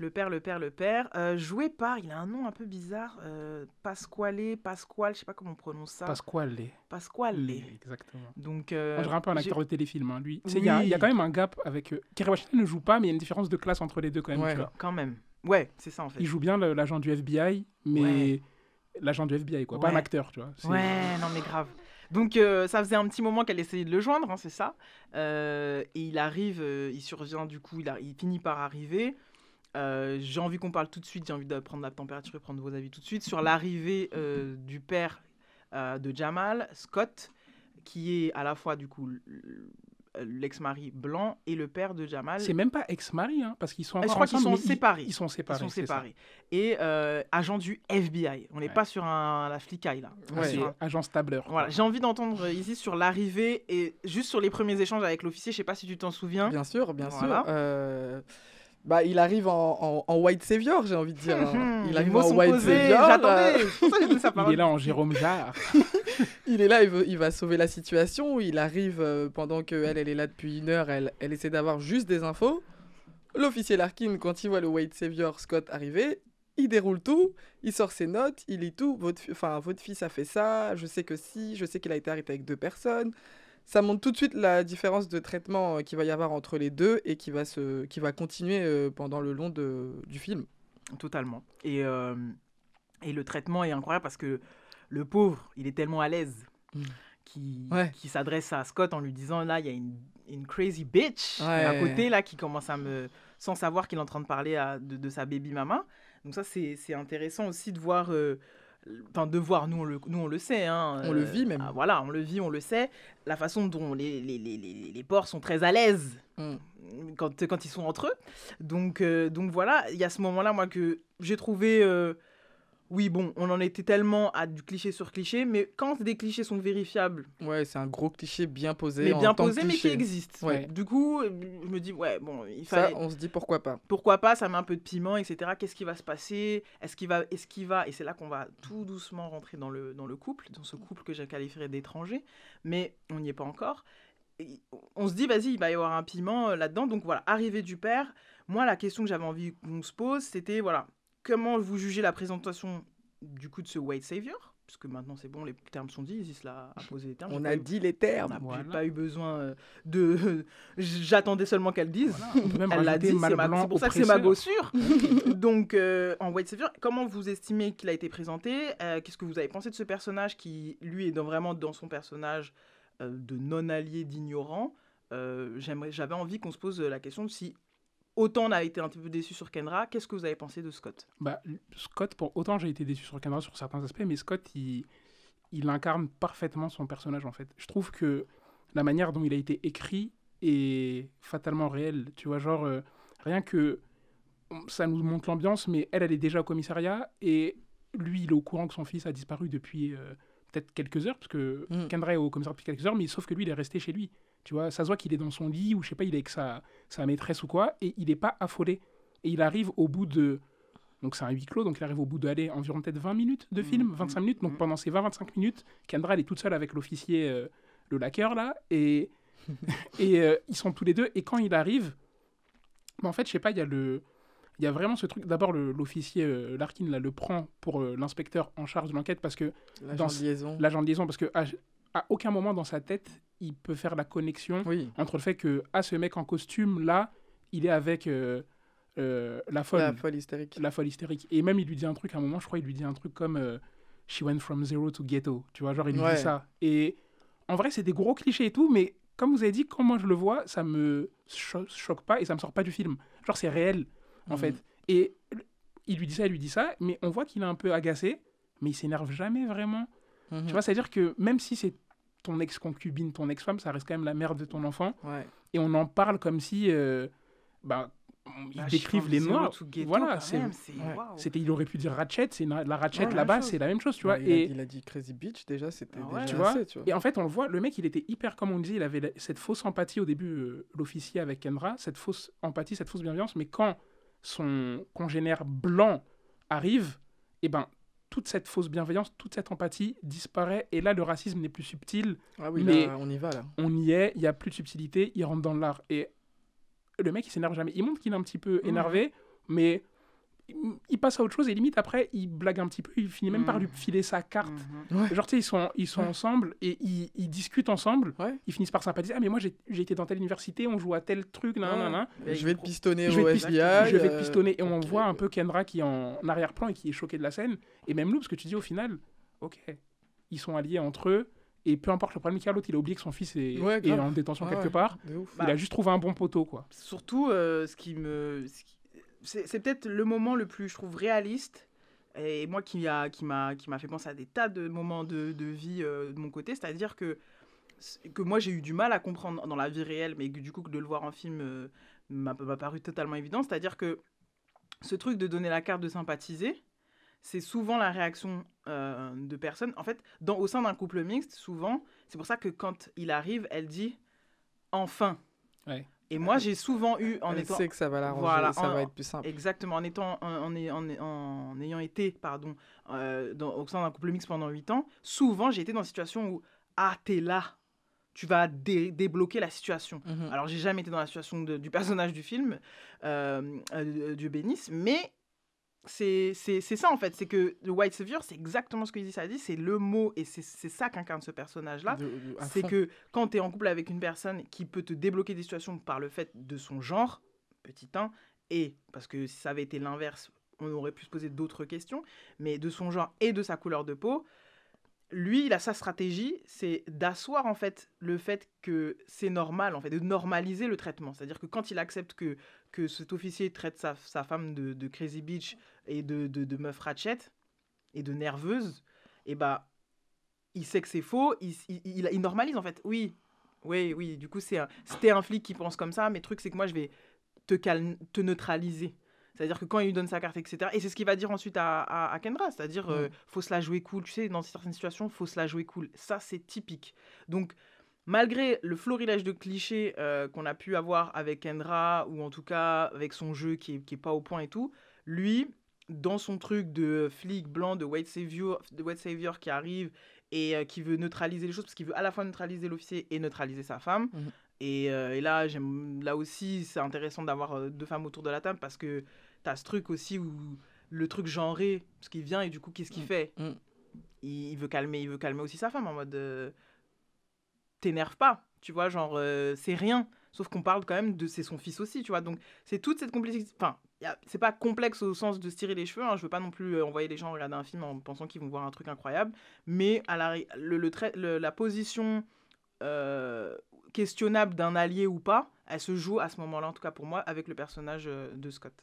Le père, le père, le père, euh, joué par, il a un nom un peu bizarre, euh, Pasquale, Pasquale, je sais pas comment on prononce ça. Pasquale. Pasquale. Exactement. Donc, euh, On un peu un acteur de téléfilm, hein, lui. Il y, a- y quand même un gap avec. euh, Kerry Washington ne joue pas, mais il y a une différence de classe entre les deux quand même. Ouais. tu vois. Quand même. Ouais, c'est ça en fait. Il joue bien l'agent du FBI, mais Ouais. l'agent du FBI, quoi. Pas un acteur, tu vois. Ouais, non mais grave. Donc euh, ça faisait un petit moment qu'elle essayait de le joindre, hein, c'est ça. Euh, et il arrive, euh, il survient du coup, il, a- il finit par arriver. Euh, j'ai envie qu'on parle tout de suite, j'ai envie de prendre la température et prendre vos avis tout de suite sur l'arrivée euh, du père euh, de Jamal, Scott, qui est à la fois du coup l'ex-mari blanc et le père de Jamal. C'est même pas ex-mari, hein, parce qu'ils sont encore je crois qu'ils ensemble, sont mais séparés. Ils, sont séparés. Ils sont séparés. Et euh, agent du FBI. On n'est Ouais. pas sur un, la flicaille là. Ouais. sur C'est un- agent Stabler. Voilà, j'ai envie d'entendre ici sur l'arrivée et juste sur les premiers échanges avec l'officier. Je sais pas si tu t'en souviens. Bien sûr, bien Voilà. sûr. Euh, Bah, il arrive en, en- en white savior, j'ai envie de dire. hein. Il Les arrive en white posés, savior. J'attendais. euh, C'est pour ça que j'ai dit sa Il est là en Jérôme Jarre. Il est là, il, veut- il va sauver la situation. Il arrive euh, pendant que elle, elle est là depuis une heure. Elle, elle essaie d'avoir juste des infos. L'officier Larkin, quand il voit le White Savior Scott arriver, il déroule tout. Il sort ses notes. Il lit tout. Votre, fi- enfin, votre fils a fait ça. Je sais que si. Je sais qu'il a été arrêté avec deux personnes. Ça montre tout de suite la différence de traitement euh, qu'il va y avoir entre les deux et qui va, se, qui va continuer euh, pendant le long de, du film. Totalement. Et, euh, et le traitement est incroyable parce que le pauvre, il est tellement à l'aise Mm. qu'il Ouais. qu'il s'adresse à Scott en lui disant là, il y a une, une crazy bitch Ouais. à côté là qui commence à me. sans savoir qu'il est en train de parler à, de, de sa baby mama. Donc, ça, c'est c'est intéressant aussi de voir. euh, Enfin, de voir, nous on le, nous, on le sait. hein, On le vit même. ah, voilà, on le vit, on le sait. La façon dont les, les, les, les, les porcs sont très à l'aise Mm. quand, quand ils sont entre eux. Donc, euh, donc voilà, il y a ce moment-là, moi, que j'ai trouvé. Oui, bon, on en était tellement à du cliché sur cliché, mais quand des clichés sont vérifiables, Ouais, c'est un gros cliché bien posé. mais en bien posés, mais qui existent. Ouais. Du coup, je me dis, ouais, bon, il Ça, fallait. on se dit pourquoi pas. Pourquoi pas, ça met un peu de piment, etc. Qu'est-ce qui va se passer? Est-ce qu'il va, est-ce qu'il va Et c'est là qu'on va tout doucement rentrer dans le, dans le couple, dans ce couple que j'ai qualifié d'étranger, mais on n'y est pas encore. Et on se dit, vas-y, il va y avoir un piment euh, là-dedans. Donc voilà, arrivée du père. Moi, la question que j'avais envie qu'on se pose, c'était, voilà, comment vous jugez la présentation du coup de ce White Savior? Parce que maintenant, c'est bon, les termes sont dits, Isis l'a a posé les termes. On a eu- dit les on termes. n'a Voilà. j'ai pas eu besoin euh, de. J'attendais seulement qu'elle dise. On même Elle l'a dit, mal c'est ma- pour ça que c'est ma gossure. Donc, euh, en White Savior, comment vous estimez qu'il a été présenté? Euh, Qu'est-ce que vous avez pensé de ce personnage qui, lui, est dans- vraiment dans son personnage euh, de non-allié, d'ignorant? Euh, j'aimerais- J'avais envie qu'on se pose la question de si autant on a été un petit peu déçu sur Kendra, qu'est-ce que vous avez pensé de Scott? Bah, Scott, pour autant j'ai été déçu sur Kendra sur certains aspects, mais Scott, il, il incarne parfaitement son personnage en fait. Je trouve que la manière dont il a été écrit est fatalement réelle. Tu vois, genre, euh, rien que ça nous montre l'ambiance, mais elle, elle est déjà au commissariat et lui, il est au courant que son fils a disparu depuis euh, peut-être quelques heures, parce que Mm. Kendra est au commissariat depuis quelques heures, mais sauf que lui, il est resté chez lui. Tu vois, ça se voit qu'il est dans son lit ou je sais pas, il est avec sa, sa maîtresse ou quoi, et il n'est pas affolé. Et il arrive au bout de. Donc c'est un huis clos, donc il arrive au bout d'aller environ peut-être 20 minutes de film, Mhm. 25 minutes. Donc Mhm. pendant ces 20-25 minutes, Kendra, elle est toute seule avec l'officier, euh, le laqueur là, et, et euh, ils sont tous les deux. Et quand il arrive, bah, en fait, je sais pas, il y a le. Il y a vraiment ce truc. D'abord, l'officier euh, Larkin là, le prend pour l'inspecteur en charge de l'enquête parce que L'agent de liaison. l'agent de liaison, parce que à, aucun moment dans sa tête, il peut faire la connexion Oui, entre le fait que ah ce mec en costume là, il est avec euh, euh, la folle, la folle hystérique. la folle hystérique. Et même il lui dit un truc à un moment, je crois, il lui dit un truc comme euh, She went from zero to ghetto. Tu vois, genre il lui Ouais. dit ça. Et en vrai, c'est des gros clichés et tout, mais comme vous avez dit, quand moi je le vois, ça me cho- choque pas et ça me sort pas du film. Genre c'est réel en Mhm. fait. Et il lui dit ça, il lui dit ça, mais on voit qu'il est un peu agacé, mais il s'énerve jamais vraiment. Mhm. Tu vois, c'est-à-dire que même si c'est ton ex-concubine, ton ex-femme, ça reste quand même la mère de ton enfant. Ouais. Et on en parle comme si. euh, bah, ils Bah, décrivent les noirs. Voilà, c'est. même, c'est- ouais. waouh. C'était, il aurait pu dire Ratchet, c'est la Ratchet Ouais, là-bas, c'est la même chose, tu vois. Il, a, et, il a dit Crazy Beach, déjà, c'était Ah ouais. déjà Tu vois assez, tu vois. et en fait, on le voit, le mec, il était hyper, comme on disait, il avait cette fausse empathie au début, euh, l'officier avec Kendra, cette fausse empathie, cette fausse bienveillance, mais quand son congénère blanc arrive, et ben toute cette fausse bienveillance, toute cette empathie disparaît, et là, le racisme n'est plus subtil, Ah oui, mais- là, on y va, là. on y est, il y a plus de subtilité, il rentre dans l'art. Et le mec, il s'énerve jamais. Il montre qu'il est un petit peu Mhm. énervé, mais il- passe à autre chose et limite après, il blague un petit peu. Il finit même par lui Mhm. filer sa carte. Mhm. Ouais. Genre, tu sais, ils sont, ils sont Ouais. ensemble et ils, ils discutent ensemble. Ouais. Ils finissent par sympathiser. Ah, mais moi, j'ai j'ai été dans telle université, on joue à tel truc, nan, nan, nan. Je vais te pistonner Je au vais te FBI. je vais te euh, pistonner. Et on voit un peu Kendra qui est en arrière-plan et qui est choqué de la scène. Et même nous, parce que tu dis au final, ok, ils sont alliés entre eux. Et peu importe le problème qu'il a, l'autre, il a oublié que son fils est, Ouais, est grave. en détention quelque ouais. part. Bah, il a juste trouvé un bon poteau, quoi. Surtout, euh, ce qui me. ce qui- C'est peut-être le moment le plus, je trouve, réaliste. Et moi, qui m'a qui qui fait penser à des tas de moments de, de vie euh, de mon côté. C'est-à-dire que, que moi, j'ai eu du mal à comprendre dans la vie réelle, mais du coup, de le voir en film euh, m'a paru totalement évident. C'est-à-dire que ce truc de donner la carte de sympathiser, c'est souvent la réaction euh, de personnes. En fait, dans, au sein d'un couple mixte, souvent, c'est pour ça que quand il arrive, elle dit enfin. Et moi, j'ai souvent eu, en Elle étant. sait que ça va l'arranger, Voilà, ça en- va être plus simple. Exactement, en, étant, en, en en- ayant été pardon, euh, dans, au sein d'un couple mixte pendant 8 ans, souvent j'ai été dans une situation où Ah, t'es là, tu vas dé- débloquer la situation. Mhm. Alors, j'ai jamais été dans la situation de- du personnage du film, euh, euh, Dieu bénisse, mais c'est ça en fait, c'est que The White Savior, c'est exactement ce que Izzy a dit, c'est le mot et c'est ça qu'incarne ce personnage-là. C'est que quand tu es en couple avec une personne qui peut te débloquer des situations par le fait de son genre, petit 1, et parce que si ça avait été l'inverse, on aurait pu se poser d'autres questions, mais de son genre et de sa couleur de peau, lui, il a sa stratégie, c'est d'asseoir en fait le fait que c'est normal, en fait, de normaliser le traitement. C'est-à-dire que quand il accepte que, que cet officier traite sa, sa femme de, de crazy bitch et de, de, de meuf ratchet et de nerveuse, et bah, il sait que c'est faux, il, il, il- il normalise en fait. Oui, oui, oui, du coup, c'est c'était un flic qui pense comme ça, mais le truc, c'est que moi, je vais te, calme, te neutraliser. C'est-à-dire que quand il lui donne sa carte, etc. Et c'est ce qu'il va dire ensuite à, à, à Kendra, c'est-à-dire euh, Mm. faut se la jouer cool. Tu sais, dans certaines situations, faut se la jouer cool. Ça, c'est typique. Donc, malgré le florilège de clichés euh, qu'on a pu avoir avec Kendra, ou en tout cas avec son jeu qui est, qui est pas au point et tout, lui, dans son truc de flic blanc, de white savior, de white savior qui arrive et euh, qui veut neutraliser les choses, parce qu'il veut à la fois neutraliser l'officier et neutraliser sa femme. Et, euh, et là, j'aime, là aussi, c'est intéressant d'avoir euh, deux femmes autour de la table parce que tu as ce truc aussi où le truc genré, parce qu'il vient et du coup, qu'est-ce qu'il Mm. fait? Mm. il, il veut calmer, il veut calmer aussi sa femme en mode euh, t'énerve pas, tu vois, genre euh, c'est rien. Sauf qu'on parle quand même de c'est son fils aussi, tu vois. Donc c'est toute cette complexité. Enfin, c'est pas complexe au sens de se tirer les cheveux. hein. Je veux pas non plus euh, envoyer les gens regarder un film en pensant qu'ils vont voir un truc incroyable. Mais à la, le, la position euh, questionnable d'un allié ou pas, elle se joue à ce moment-là, en tout cas pour moi, avec le personnage euh, de Scott.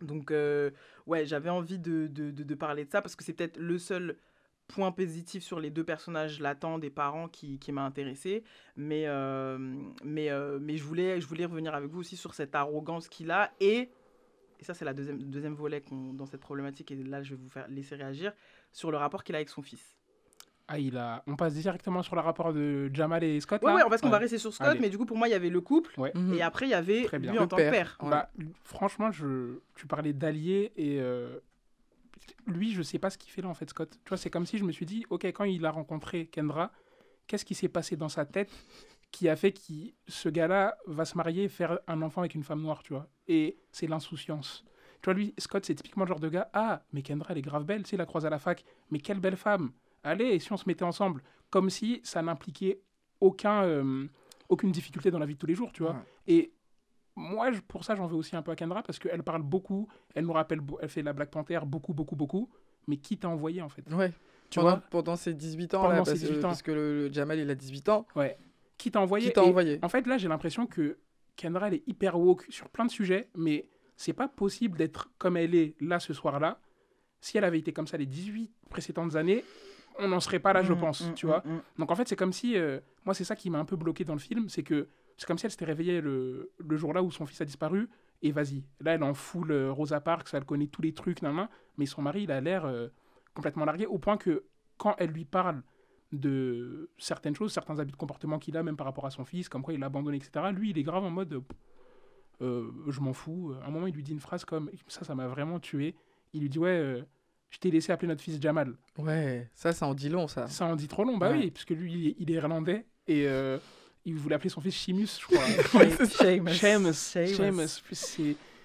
Donc, ouais, j'avais envie de- de parler de ça parce que c'est peut-être le seul point positif sur les deux personnages latents des parents qui, qui m'a intéressé. Mais, euh, mais, euh, mais je, voulais, je voulais revenir avec vous aussi sur cette arrogance qu'il a. Et, et ça, c'est la deuxième, deuxième volet dans cette problématique. Et là, je vais vous faire laisser réagir sur le rapport qu'il a avec son fils. Ah, il a... On passe directement sur le rapport de Jamal et Scott. Ouais, là ouais, parce qu'on va rester sur Scott, Allez. mais du coup, pour moi, il y avait le couple. Ouais. Mhm. Et après, il y avait lui Le en tant que père. père. Ouais. Bah, franchement, je... tu parlais d'allié et euh, lui, je sais pas ce qu'il fait là en fait, Scott. Tu vois, c'est comme si je me suis dit, ok, quand il a rencontré Kendra, qu'est-ce qui s'est passé dans sa tête qui a fait que ce gars-là va se marier et faire un enfant avec une femme noire, tu vois? Et c'est l'insouciance. Tu vois, lui, Scott, c'est typiquement le genre de gars, ah, mais Kendra, elle est grave belle, tu sais, la croise à la fac, mais quelle belle femme Allez, et si on se mettait ensemble? Comme si ça n'impliquait aucun, euh, aucune difficulté dans la vie de tous les jours, tu vois? Ouais. et moi, pour ça, j'en veux aussi un peu à Kendra parce qu'elle parle beaucoup, elle nous rappelle, elle fait la Black Panther beaucoup, beaucoup, beaucoup. Mais qui t'a envoyé en fait? Ouais. Tu pendant, vois? pendant ses 18 ans, Pendant là, ses parce, 18 que- ans. parce que le, le Jamal, il a 18 ans. Qui t'a envoyé Qui t'a envoyé? En fait, là, j'ai l'impression que Kendra, elle est hyper woke sur plein de sujets, mais c'est pas possible d'être comme elle est là ce soir-là. Si elle avait été comme ça les 18 précédentes années, on n'en serait pas là, je Mm, pense, mm, tu vois? mm. Donc en fait, c'est comme si, euh, moi, c'est ça qui m'a un peu bloqué dans le film, c'est que c'est comme si elle s'était réveillée le, le jour-là où son fils a disparu, et vas-y. Là, elle en full euh, Rosa Parks, elle connaît tous les trucs, nan, nan, mais son mari, il a l'air euh, complètement largué, au point que quand elle lui parle de certaines choses, certains habits de comportement qu'il a, même par rapport à son fils, comme quoi il l'a abandonné, etc., lui, il est grave en mode, euh, je m'en fous. À un moment, il lui dit une phrase comme, ça, ça m'a vraiment tué. Il lui dit, ouais, je t'ai laissé appeler notre fils Jamal. Ouais, ça, ça en dit long, ça. Ça en dit trop long, bah Ouais. oui, parce que lui, il est, il est irlandais et il voulait appeler son fils Chimus, je crois. Seamus. Seamus.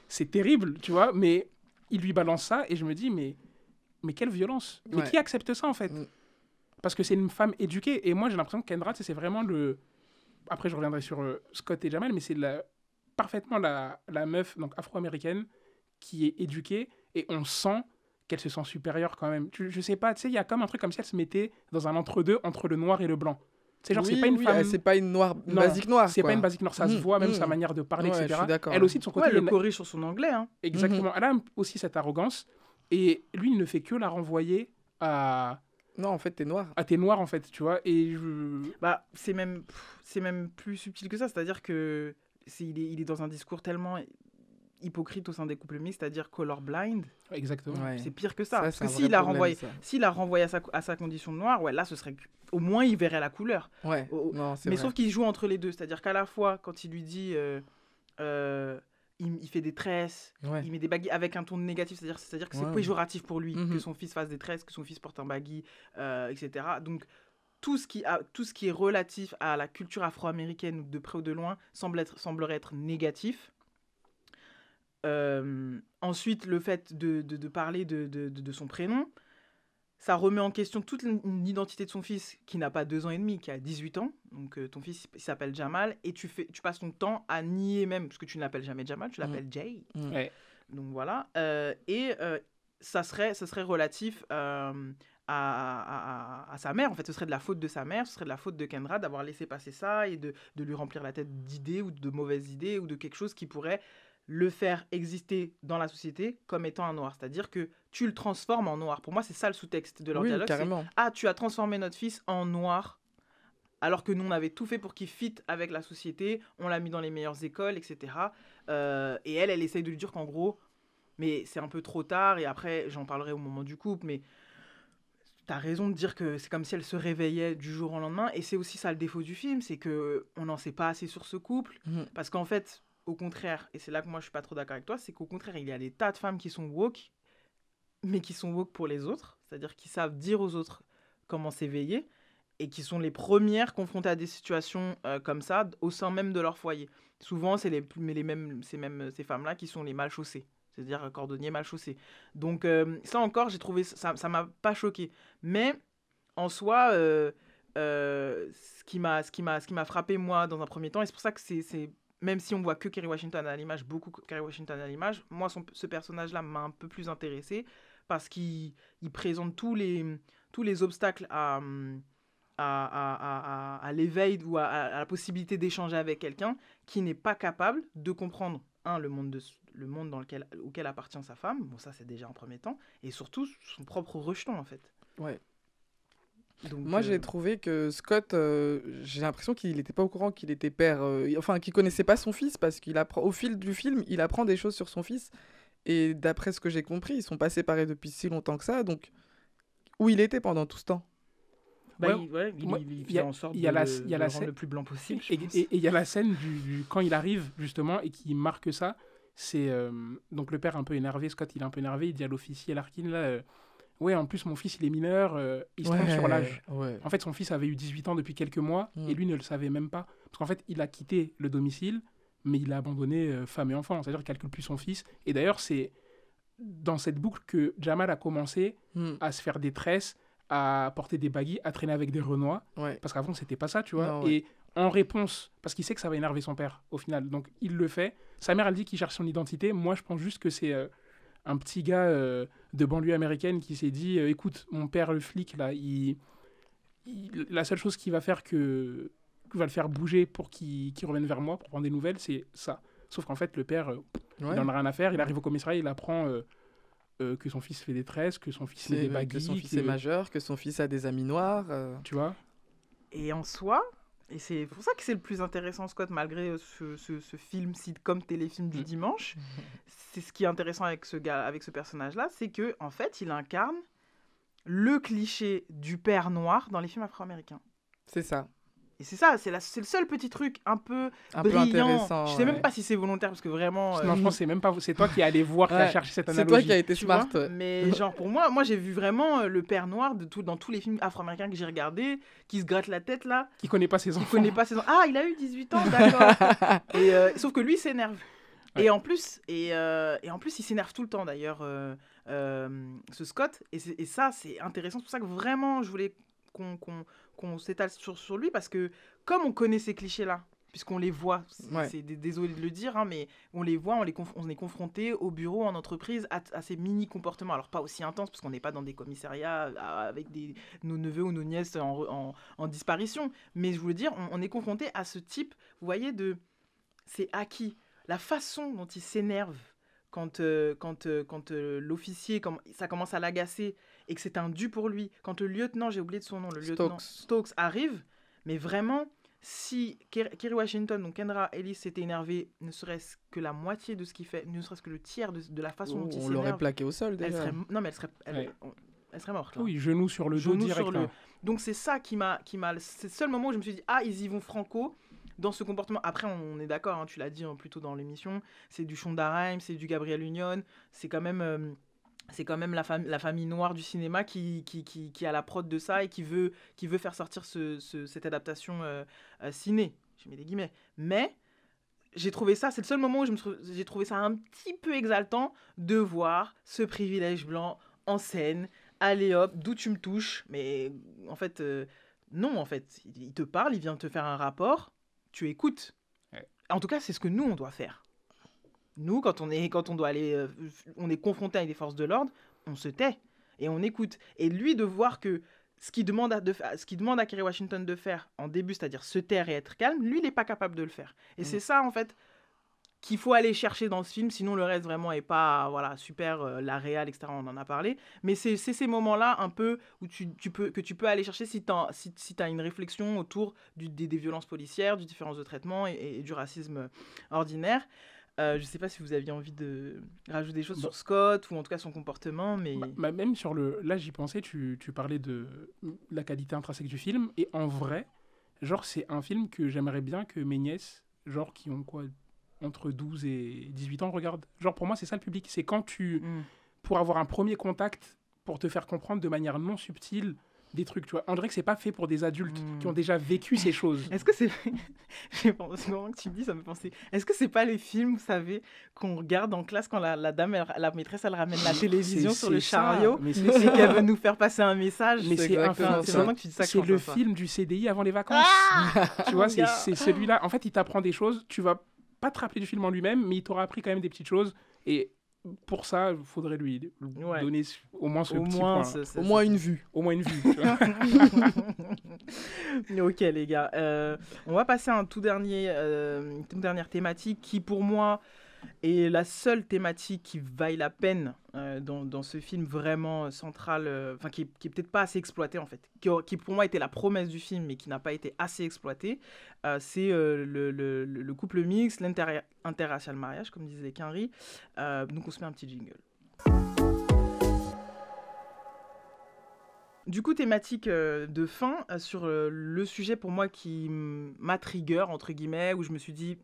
C'est, terrible, tu vois, mais il lui balance ça et je me dis, mais, mais quelle violence. Mais qui accepte ça, en fait Mm. Parce que c'est une femme éduquée et moi, j'ai l'impression que Kendra, c'est vraiment le. Après, je reviendrai sur euh, Scott et Jamal, mais c'est la, parfaitement la, la meuf donc afro-américaine qui est éduquée et on sent qu'elle se sent supérieure quand même. Tu- je sais pas, tu sais, il y a comme un truc comme si elle se mettait dans un entre-deux entre le noir et le blanc. C'est genre, c'est pas une oui, femme. c'est pas une noire, Non, basique noire. C'est pas une basique noire, ça se Mm, voit, même mm. sa manière de parler, Ouais, je etc. Elle aussi, de son côté, Ouais, a le corrige sur son anglais. Hein. exactement. Elle a aussi cette arrogance. Et lui, il ne fait que la renvoyer à, Non, en fait, t'es noir. à tes noirs, en fait, tu vois. Et je... Bah, c'est même, c'est même plus subtil que ça. C'est-à-dire que c'est, il, est, il est dans un discours tellement hypocrite au sein des couples mixtes, c'est-à-dire colorblind. Exactement. Ouais. C'est pire que ça. Ça, parce c'est que s'il a problème, renvoyé, ça. s'il a renvoyé à sa, à sa condition noire, ouais, là, ce serait au moins il verrait la couleur. Ouais, Oh, non, c'est Mais vrai. sauf qu'il joue entre les deux, c'est-à-dire qu'à la fois, quand il lui dit, euh, euh, il, il fait des tresses, Ouais. il met des baguilles avec un ton négatif, c'est-à-dire, c'est-à-dire que c'est Ouais. péjoratif pour lui que Mhm. son fils fasse des tresses, que son fils porte un baggy, euh, etc. Donc tout ce, qui a, tout ce qui est relatif à la culture afro-américaine, de près ou de loin, semble être, semblerait être négatif. Euh, ensuite, le fait de, de- de parler de, de- de- de son prénom, ça remet en question toute l'identité de son fils qui n'a pas deux ans et demi, qui a 18 ans. Donc euh, ton fils il s'appelle Jamal et tu, fais, tu passes ton temps à nier même, parce que tu ne l'appelles jamais Jamal, tu l'appelles Jay. Mm. Ouais. Donc voilà. Euh, et euh, ça, serait, ça serait relatif euh, à, à- à- à sa mère. En fait, ce serait de la faute de sa mère, ce serait de la faute de Kendra d'avoir laissé passer ça et de, de lui remplir la tête d'idées ou de mauvaises idées ou de quelque chose qui pourrait le faire exister dans la société comme étant un noir. C'est-à-dire que tu le transformes en noir. Pour moi, c'est ça le sous-texte de leur Oui, dialogue. carrément. Ah, tu as transformé notre fils en noir. Alors que nous, on avait tout fait pour qu'il fitte avec la société. On l'a mis dans les meilleures écoles, etc. Euh, et elle, elle essaye de lui dire qu'en gros, mais c'est un peu trop tard. Et après, j'en parlerai au moment du couple. Mais t'as raison de dire que c'est comme si elle se réveillait du jour au lendemain. Et c'est aussi ça le défaut du film, c'est que on n'en sait pas assez sur ce couple. Mhm. Parce qu'en fait, au contraire, et c'est là que moi je suis pas trop d'accord avec toi, c'est qu'au contraire, il y a des tas de femmes qui sont woke, mais qui sont woke pour les autres, c'est-à-dire qui savent dire aux autres comment s'éveiller, et qui sont les premières confrontées à des situations euh, comme ça au sein même de leur foyer. Souvent, c'est les, mêmes, ces, femmes-là qui sont les mal chaussées, c'est-à-dire euh, cordonniers mal chaussés. Donc euh, ça encore, j'ai trouvé ça, ça m'a pas choqué, mais en soi. ce qui m'a ce qui m'a frappé moi dans un premier temps et c'est pour ça que c'est- même si on voit que Kerry Washington à l'image beaucoup Kerry Washington à l'image moi ce personnage là m'a un peu plus intéressé parce qu'il il présente tous les tous les obstacles à à, l'éveil ou à, la possibilité d'échanger avec quelqu'un qui n'est pas capable de comprendre un le monde de le monde dans lequel auquel appartient sa femme. Bon ça c'est déjà en premier temps. Et surtout son propre rejeton en fait. Ouais. Donc, Moi, euh, j'ai trouvé que Scott, euh, j'ai l'impression qu'il n'était pas au courant qu'il était père, euh, enfin, qu'il connaissait pas son fils parce qu'il apprend au fil du film, il apprend des choses sur son fils. Et d'après ce que j'ai compris, ils sont pas séparés depuis si longtemps que ça, donc où il était pendant tout ce temps? Bah, Ouais, il, ouais, il, fait y a- en sorte y a de, la- y a de la le rendre scène- le plus blanc possible. je Et il y a la scène du, du- quand il arrive justement et qui marque ça. C'est euh, donc le père un peu énervé, Scott il est un peu énervé, il dit à l'officier Larkin là, euh, ouais en plus mon fils il est mineur, euh, il se trompe sur l'âge. Ouais. En fait son fils avait eu 18 ans depuis quelques mois et lui ne le savait même pas parce qu'en fait il a quitté le domicile mais il a abandonné euh, femme et enfant, c'est-à-dire qu'il calcule plus son fils. Et d'ailleurs c'est dans cette boucle que Jamal a commencé Hmm, à se faire des tresses, à porter des baguilles, à traîner avec des renois. ouais. Parce qu'avant, c'était pas ça, tu vois. Non. Et en réponse, parce qu'il sait que ça va énerver son père, au final. Donc, il le fait. Sa mère, elle dit qu'il cherche son identité. Moi, je pense juste que c'est euh, un petit gars de banlieue américaine qui s'est dit euh, écoute, mon père, le flic, là, il, il- la seule chose qui va faire que. qui va le faire bouger pour qu'il revienne vers moi, pour prendre des nouvelles, c'est ça. Sauf qu'en fait, le père, euh, il Ouais. en a rien à faire. Il arrive au commissariat, il apprend. euh, euh, que son fils fait des tresses, que son fils des que son fils que- est majeur, que son fils a des amis noirs. euh, tu vois? Et en soi, et c'est pour ça que c'est le plus intéressant, Scott, malgré euh, ce, ce, ce film sitcom téléfilm du Mm. dimanche, c'est ce qui est intéressant avec ce gars, avec ce personnage-là, c'est que en fait, il incarne le cliché du père noir dans les films afro-américains. C'est ça. Et c'est ça, c'est la- c'est le seul petit truc un peu Un peu brillant. intéressant. Je sais ouais. même pas si c'est volontaire parce que vraiment. euh, Non, je pense que c'est même pas. C'est toi qui es allé voir, qui a cherché cette C'est analogie. toi qui as été tu smart. vois. ouais. Mais genre pour moi, moi j'ai vu vraiment euh, le père noir de tout, dans tous les films afro-américains que j'ai regardés, qui se gratte la tête là, Qui connaît pas ses qui enfants. connaît pas ses enfants. Ah, il a eu 18 ans, d'accord. et euh, sauf que lui il s'énerve. Ouais. Et en plus, et, euh, et en plus, il s'énerve tout le temps d'ailleurs, euh, euh, ce Scott. Et, c'est- et ça, c'est intéressant. C'est pour ça que vraiment, je voulais qu'on s'étale sur, sur lui parce que comme on connaît ces clichés-là, puisqu'on les voit, c'est Ouais. désolé de le dire, hein, mais on les voit, on, les on est confronté au bureau, en entreprise, à, à ces mini comportements. Alors pas aussi intenses parce qu'on n'est pas dans des commissariats avec des, nos neveux ou nos nièces en, re- en- en disparition, mais je voulais dire, on, on est confronté à ce type, vous voyez, de c'est acquis. La façon dont il s'énerve quand, euh, quand, euh, quand euh, l'officier, ça commence à l'agacer et que c'est un dû pour lui. Quand le lieutenant, j'ai oublié de son nom, le lieutenant Stokes. Arrive, mais vraiment, si Ker- Kerry Washington, donc Kendra Ellis, s'était énervée, ne serait-ce que la moitié de ce qu'il fait, ne serait-ce que le tiers de, de la façon dont il on l'aurait s'énerve, plaqué au sol elle déjà. serait, non mais elle serait, elle, Ouais. on- elle serait morte. là. Oui, genou sur le dos Genou direct. sur le- là. Donc c'est ça qui m'a, qui m'a, c'est le seul moment où je me suis dit ah ils y vont franco dans ce comportement. Après on est d'accord, hein, tu l'as dit hein, plus tôt dans l'émission, c'est du Shonda Rhimes, c'est du Gabriel Union, c'est quand même, euh, c'est quand même la, fam- la famille noire du cinéma qui, qui, qui, qui a la prod de ça et qui veut, qui veut faire sortir ce, ce- cette adaptation euh, euh, ciné. Je mets des guillemets, mais j'ai trouvé ça, c'est le seul moment où j'ai trouvé ça un petit peu exaltant de voir ce privilège blanc en scène. Allez hop, d'où tu me touches. Mais en fait, euh, non, en fait, il il te parle, il vient te faire un rapport, tu écoutes. En tout cas, c'est ce que nous, on doit faire. Nous, quand on est, quand on doit aller, euh, on est confronté avec des forces de l'ordre, on se tait et on écoute. Et lui, de voir que ce qu'il demande à, de ce qu'il demande à Kerry Washington de faire en début, c'est-à-dire se taire et être calme, lui, il n'est pas capable de le faire. Et Mm. c'est ça, en fait, qu'il faut aller chercher dans ce film, sinon le reste vraiment est pas voilà super, euh, la réal, etc. On en a parlé, mais c'est c'est ces moments-là un peu où tu, tu peux que tu peux aller chercher si tu si, si as une réflexion autour du, des, des violences policières, du différence de traitement et, et du racisme ordinaire. Euh, je sais pas si vous aviez envie de rajouter des choses sur Scott ou en tout cas son comportement, mais Bah, bah, même sur le. Là, j'y pensais, tu, tu parlais de la qualité intrinsèque du film. Et en vrai, genre, c'est un film que j'aimerais bien que mes nièces, genre, qui ont quoi entre 12 et 18 ans, regardent. Genre, pour moi, c'est ça le public. C'est quand tu. Mm. Pour avoir un premier contact, pour te faire comprendre de manière non subtile des trucs, tu vois. On dirait que c'est pas fait pour des adultes Mm. qui ont déjà vécu ces choses. Est-ce que c'est. Au moment que tu me dis, ça me fait penser. Est-ce que c'est pas les films, vous savez, qu'on regarde en classe quand la, la dame, elle- la maîtresse, elle ramène la télévision C'est- sur le ça, chariot mais et c'est qu'elle veut nous faire passer un message Mais C'est que tu dis ça je C'est pense le film du CDI avant les vacances. tu vois, c'est gars. c'est celui-là. En fait, il t'apprend des choses. Tu vas pas te rappeler du film en lui-même, mais il t'aura appris quand même des petites choses. Et pour ça, il faudrait lui Ouais. donner au moins ce Au petit moins, point. ce- ce- Au moins une vue. Au moins une vue. tu vois. ok les gars, Euh, on va passer à un tout dernier, euh, une toute dernière thématique qui pour moi est la seule thématique qui vaille la peine euh, dans, ce film vraiment central, euh, enfin qui, qui est peut-être pas assez exploité en fait, qui, pour moi était la promesse du film mais qui n'a pas été assez exploité, Euh, c'est le, le- le- le couple mixte, l'inter- interracial mariage comme disait. Euh, donc on se met un petit jingle. Du coup, thématique de fin sur le sujet pour moi qui m'a trigger, entre guillemets, où je me suis dit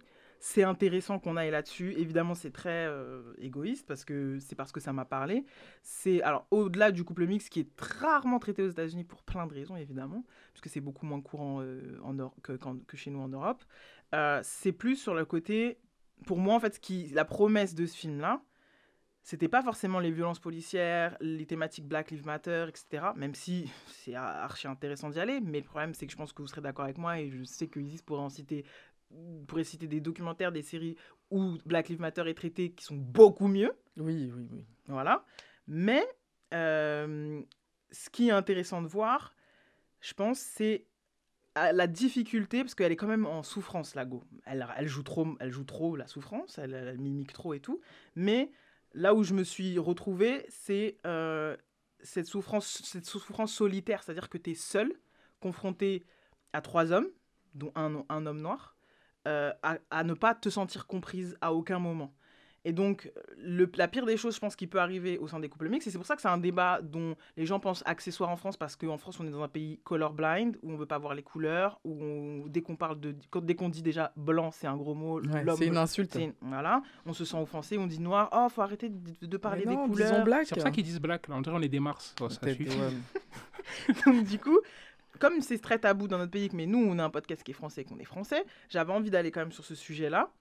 c'est intéressant qu'on aille là-dessus. Évidemment, c'est très euh, égoïste parce que c'est parce que ça m'a parlé. C'est alors au-delà du couple mixte qui est rarement traité aux États-Unis pour plein de raisons, évidemment, puisque c'est beaucoup moins courant euh, en que, chez nous en Europe. Euh, c'est plus sur le côté, pour moi, en fait, qui, la promesse de ce film-là, c'était pas forcément les violences policières, les thématiques Black Lives Matter, etc. Même si c'est archi intéressant d'y aller, mais le problème c'est que je pense que vous serez d'accord avec moi et je sais que Isis pourrait en citer, pourrait citer des documentaires, des séries où Black Lives Matter est traité qui sont beaucoup mieux. Oui, oui, oui. Voilà. Mais euh, ce qui est intéressant de voir, je pense, c'est à la difficulté, parce qu'elle est quand même en souffrance, la Go. Elle, elle, joue trop, elle joue trop la souffrance, elle, elle mimique trop et tout. Mais là où je me suis retrouvée, c'est euh, cette, souffrance, cette souffrance solitaire, c'est-à-dire que tu es seul, confronté à trois hommes, dont un, un homme noir, euh, à, à ne pas te sentir comprise à aucun moment. Et donc, le, la pire des choses, je pense, qui peut arriver au sein des couples mixtes, et c'est pour ça que c'est un débat dont les gens pensent accessoire en France, parce qu'en France, on est dans un pays colorblind, où on ne veut pas voir les couleurs, où on- dès qu'on parle de. quand- dès qu'on dit déjà blanc, c'est un gros mot. Ouais, l'homme- c'est une insulte. Voilà, on se sent offensé, on dit noir, oh, faut arrêter de, de parler Mais des non, couleurs. C'est pour ça qu'ils disent black. Là. On dirait on est des Mars. Oh, ça suffit. ouais. Donc, du coup, comme c'est très tabou dans notre pays, mais nous, on a un podcast qui est français et qu'on est français, j'avais envie d'aller quand même sur ce sujet-là.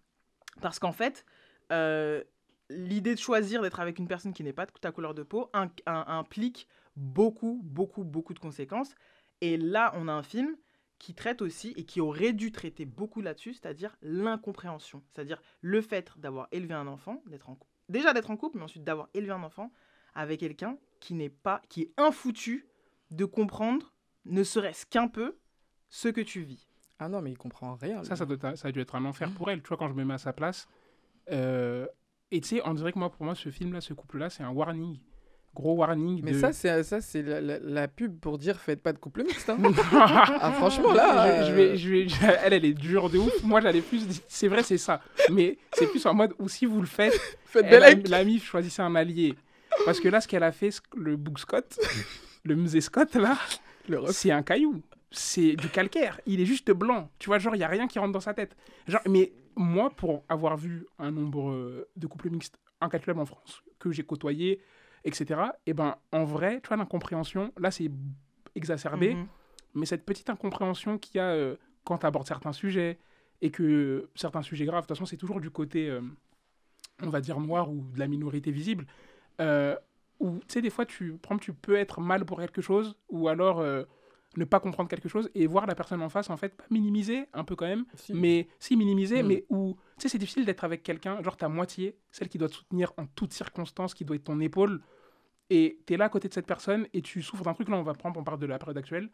Parce qu'en fait, euh, l'idée de choisir d'être avec une personne qui n'est pas de ta couleur de peau in- implique beaucoup, beaucoup, beaucoup de conséquences. Et là, on a un film qui traite aussi et qui aurait dû traiter beaucoup là-dessus, c'est-à-dire l'incompréhension. C'est-à-dire le fait d'avoir élevé un enfant, d'être en déjà d'être en couple, mais ensuite d'avoir élevé un enfant avec quelqu'un qui n'est pas, qui est infoutu de comprendre, ne serait-ce qu'un peu, ce que tu vis. Ah non, mais il comprend rien. Ça, ça, doit être- ça a dû être un enfer Mmh. pour elle. Tu vois, quand je me mets à sa place. euh, et tu sais, on dirait que moi, pour moi, ce film-là, ce couple-là, c'est un warning. Gros warning. Mais de- ça, c'est ça, c'est la, la- la pub pour dire faites pas de couple mixte. hein. ah, franchement, là. je, je vais, euh, je vais, je- elle, elle est dure de ouf. Moi, j'allais plus. C'est vrai, c'est ça. Mais c'est plus en mode où si vous le faites, Faites elle a- Bellec. la MIF choisissez un allié. Parce que là, ce qu'elle a fait, le Book Scott, le musée Scott, là, Le c'est un caillou. C'est du calcaire. Il est juste blanc. Tu vois, genre, il n'y a rien qui rentre dans sa tête. Genre, mais moi, pour avoir vu un nombre euh, de couples mixtes incalculable en France, que j'ai côtoyé, etc., et ben, en vrai, tu vois, l'incompréhension, là, c'est exacerbé. Mhm. Mais cette petite incompréhension qu'il y a euh, quand tu abordes certains sujets, et que certains sujets graves, de toute façon, c'est toujours du côté, euh, on va dire, noir ou de la minorité visible, euh, où, tu sais, des fois, tu, exemple, tu peux être mal pour quelque chose, ou alors euh, ne pas comprendre quelque chose, et voir la personne en face, en fait, pas minimiser, un peu quand même, Si. mais si minimiser, Mm. mais où, tu sais, c'est difficile d'être avec quelqu'un, genre ta moitié, celle qui doit te soutenir en toutes circonstances, qui doit être ton épaule, et tu es là à côté de cette personne, et tu souffres d'un truc, là, on va prendre, on parle de la période actuelle,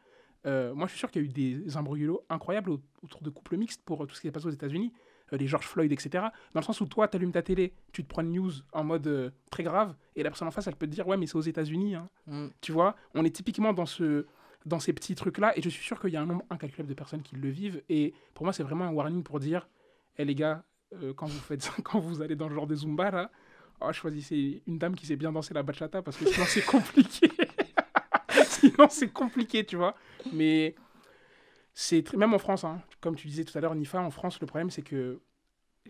euh, moi, je suis sûr qu'il y a eu des imbroglios incroyables au- autour de couples mixtes pour euh, tout ce qui s'est passé aux États-Unis, les George Floyd, etc. Dans le sens où toi, tu allumes ta télé, tu te prends une news en mode euh, très grave, et la personne en face, elle peut te dire Ouais, mais c'est aux États-Unis. hein. Mm. Tu vois, on est typiquement dans, ce, dans ces petits trucs-là, et je suis sûr qu'il y a un nombre incalculable de personnes qui le vivent. Et pour moi, c'est vraiment un warning pour dire Hé les gars, euh, quand, vous faites, quand vous allez dans le genre de Zumba, là, oh, choisissez une dame qui sait bien danser la bachata, parce que sinon, c'est compliqué. sinon, c'est compliqué, tu vois. Mais c'est même en France, hein, comme tu disais tout à l'heure, Nifa, en France, le problème, c'est que,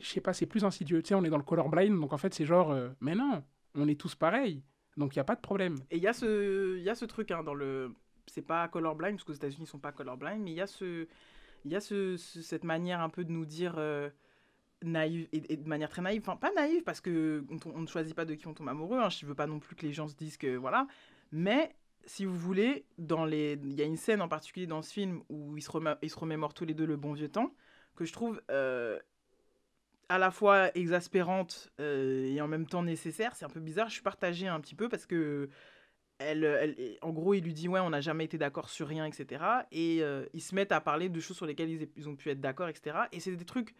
je sais pas, c'est plus insidieux. Tu sais, on est dans le colorblind, donc en fait, c'est genre, euh, mais non, on est tous pareils, donc il n'y a pas de problème. Et il y a ce, y a ce truc hein, dans le, c'est pas colorblind parce qu'aux États-Unis ils sont pas colorblind, mais il y a ce, y a ce, ce- cette manière un peu de nous dire euh, naïve et, de manière très naïve, enfin pas naïve parce que on, on ne choisit pas de qui on tombe amoureux. Hein, je veux pas non plus que les gens se disent que voilà, mais si vous voulez, dans les, il y a une scène en particulier dans ce film où ils se, remémorent tous les deux le bon vieux temps que je trouve euh, à la fois exaspérante euh, et en même temps nécessaire. C'est un peu bizarre. Je suis partagée un petit peu parce que elle, en gros, il lui dit ouais, on n'a jamais été d'accord sur rien, etc. Et euh, ils se mettent à parler de choses sur lesquelles ils ont pu être d'accord, etc. Et c'est des trucs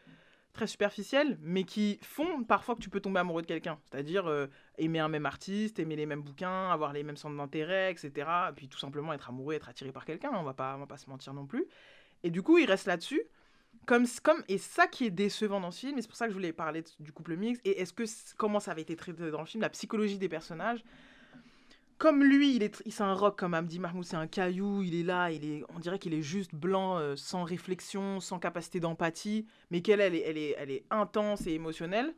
très superficiels, mais qui font parfois que tu peux tomber amoureux de quelqu'un. C'est-à-dire euh, aimer un même artiste, aimer les mêmes bouquins, avoir les mêmes centres d'intérêt, etc. Et puis tout simplement être amoureux, être attiré par quelqu'un. On va pas, on va pas se mentir non plus. Et du coup, il reste là-dessus. Comme, comme, et ça qui est décevant dans ce film, et c'est pour ça que je voulais parler du couple mixte, et est-ce que comment ça avait été traité dans le film, la psychologie des personnages. Comme lui, il est, il- c'est un rock comme Hamdi Mahmoud, c'est un caillou, il est là, il est, on dirait qu'il est juste blanc, euh, sans réflexion, sans capacité d'empathie, mais qu'elle, elle est, elle, est, elle est intense et émotionnelle.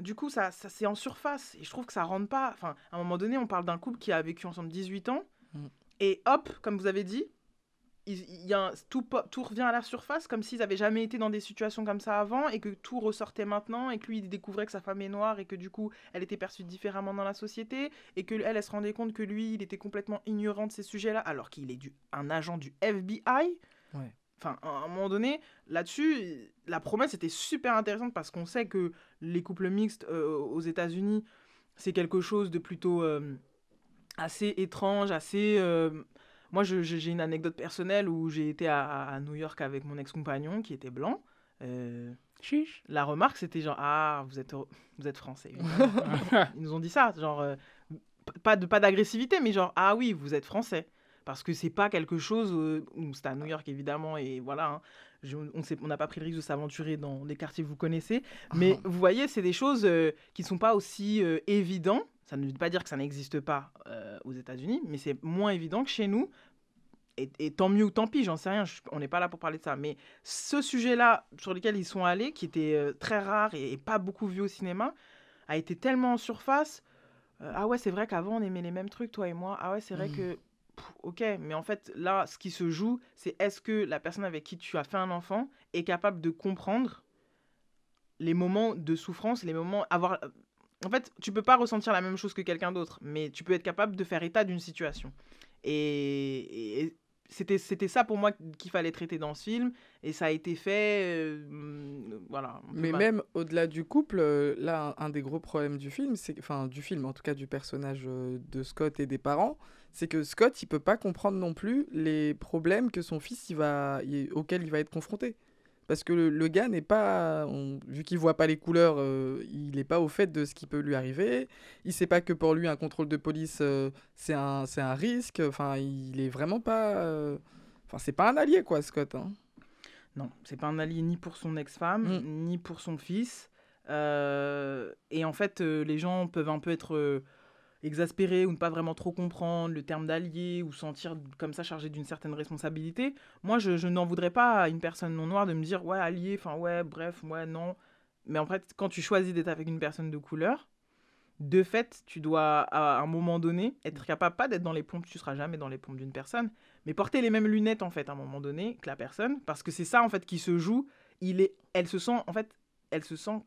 Du coup, ça, ça c'est en surface, et je trouve que ça rentre pas. Enfin, à un moment donné, on parle d'un couple qui a vécu ensemble 18 ans, Mm. et hop, comme vous avez dit, il, y a un- tout, tout revient à la surface, comme s'ils avaient jamais été dans des situations comme ça avant, et que tout ressortait maintenant, et que lui, il découvrait que sa femme est noire, et que du coup, elle était perçue différemment dans la société, et que elle, elle se rendait compte que lui, il était complètement ignorant de ces sujets-là, alors qu'il est du, un agent du FBI. Ouais. Enfin, à un moment donné, là-dessus, la promesse était super intéressante parce qu'on sait que les couples mixtes euh, aux États-Unis, c'est quelque chose de plutôt euh, assez étrange, assez. euh, Moi, j'ai une anecdote personnelle où j'ai été à, à New York avec mon ex-compagnon qui était blanc. Euh, Chiche. la remarque, c'était genre Ah, vous êtes, vous êtes français. Ils nous ont dit ça, genre, euh, pas de pas d'agressivité, mais genre, ah oui, vous êtes français. Parce que c'est pas quelque chose, euh, où c'était à New York évidemment, et voilà, hein, je- on n'a pas pris le risque de s'aventurer dans des quartiers que vous connaissez, mais vous voyez, c'est des choses euh, qui sont pas aussi évidentes. Ça ne veut pas dire que ça n'existe pas euh, aux États-Unis, mais c'est moins évident que chez nous. Et, et tant mieux ou tant pis, j'en sais rien, je- on n'est pas là pour parler de ça. Mais ce sujet-là sur lequel ils sont allés, qui était euh, très rare et, et pas beaucoup vu au cinéma, a été tellement en surface. Euh, ah ouais, c'est vrai qu'avant on aimait les mêmes trucs, toi et moi. Ah ouais, c'est vrai Mhm. que. pff, ok, mais en fait, là, ce qui se joue, c'est est-ce que la personne avec qui tu as fait un enfant est capable de comprendre les moments de souffrance, les moments. avoir En fait, tu peux pas ressentir la même chose que quelqu'un d'autre, mais tu peux être capable de faire état d'une situation. Et, et c'était, c'était ça pour moi qu'il fallait traiter dans ce film, et ça a été fait. euh, voilà. Mais mal. même au-delà du couple, euh, là, un, un des gros problèmes du film, c'est enfin du film, en tout cas du personnage euh, de Scott et des parents, c'est que Scott, il peut pas comprendre non plus les problèmes que son fils, il va, il- auxquels il va être confronté. Parce que le, le gars n'est pas, on- vu qu'il voit pas les couleurs, euh, il n'est pas au fait de ce qui peut lui arriver. Il sait pas que pour lui un contrôle de police euh, c'est un, c'est un risque. Enfin, il est vraiment pas, euh, enfin c'est pas un allié quoi, Scott. hein. Non, c'est pas un allié ni pour son ex-femme, Mm. ni pour son fils. Et en fait, les gens peuvent un peu être exaspérés ou ne pas vraiment trop comprendre le terme d'allié ou sentir comme ça chargé d'une certaine responsabilité. Moi, je, je n'en voudrais pas à une personne non noire de me dire ouais, allié, enfin ouais, bref, ouais, non. Mais en fait, quand tu choisis d'être avec une personne de couleur, de fait, tu dois à un moment donné être capable, pas d'être dans les pompes, tu seras jamais dans les pompes d'une personne, mais porter les mêmes lunettes en fait à un moment donné que la personne, parce que c'est ça en fait qui se joue. Il est, elle se sent en fait, elle se sent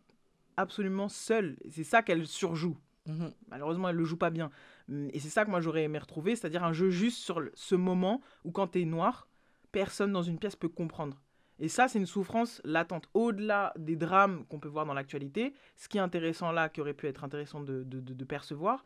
absolument seule. C'est ça qu'elle surjoue. Mhm. Malheureusement, elle le joue pas bien. Hum, Et c'est ça que moi j'aurais aimé retrouver, c'est-à-dire un jeu juste sur ce moment où quand tu es noir, personne dans une pièce peut comprendre. Et ça, c'est une souffrance latente. Au-delà des drames qu'on peut voir dans l'actualité, ce qui est intéressant là, qui aurait pu être intéressant de percevoir,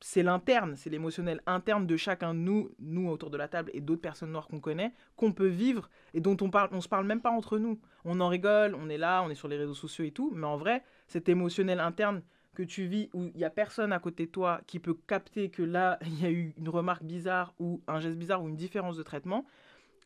c'est l'interne, c'est l'émotionnel interne de chacun de nous, nous autour de la table et d'autres personnes noires qu'on connaît, qu'on peut vivre et dont on parle, on se parle même pas entre nous. On en rigole, on est là, on est sur les réseaux sociaux et tout, mais en vrai, cet émotionnel interne que tu vis où il y a personne à côté de toi qui peut capter que là il y a eu une remarque bizarre ou un geste bizarre ou une différence de traitement,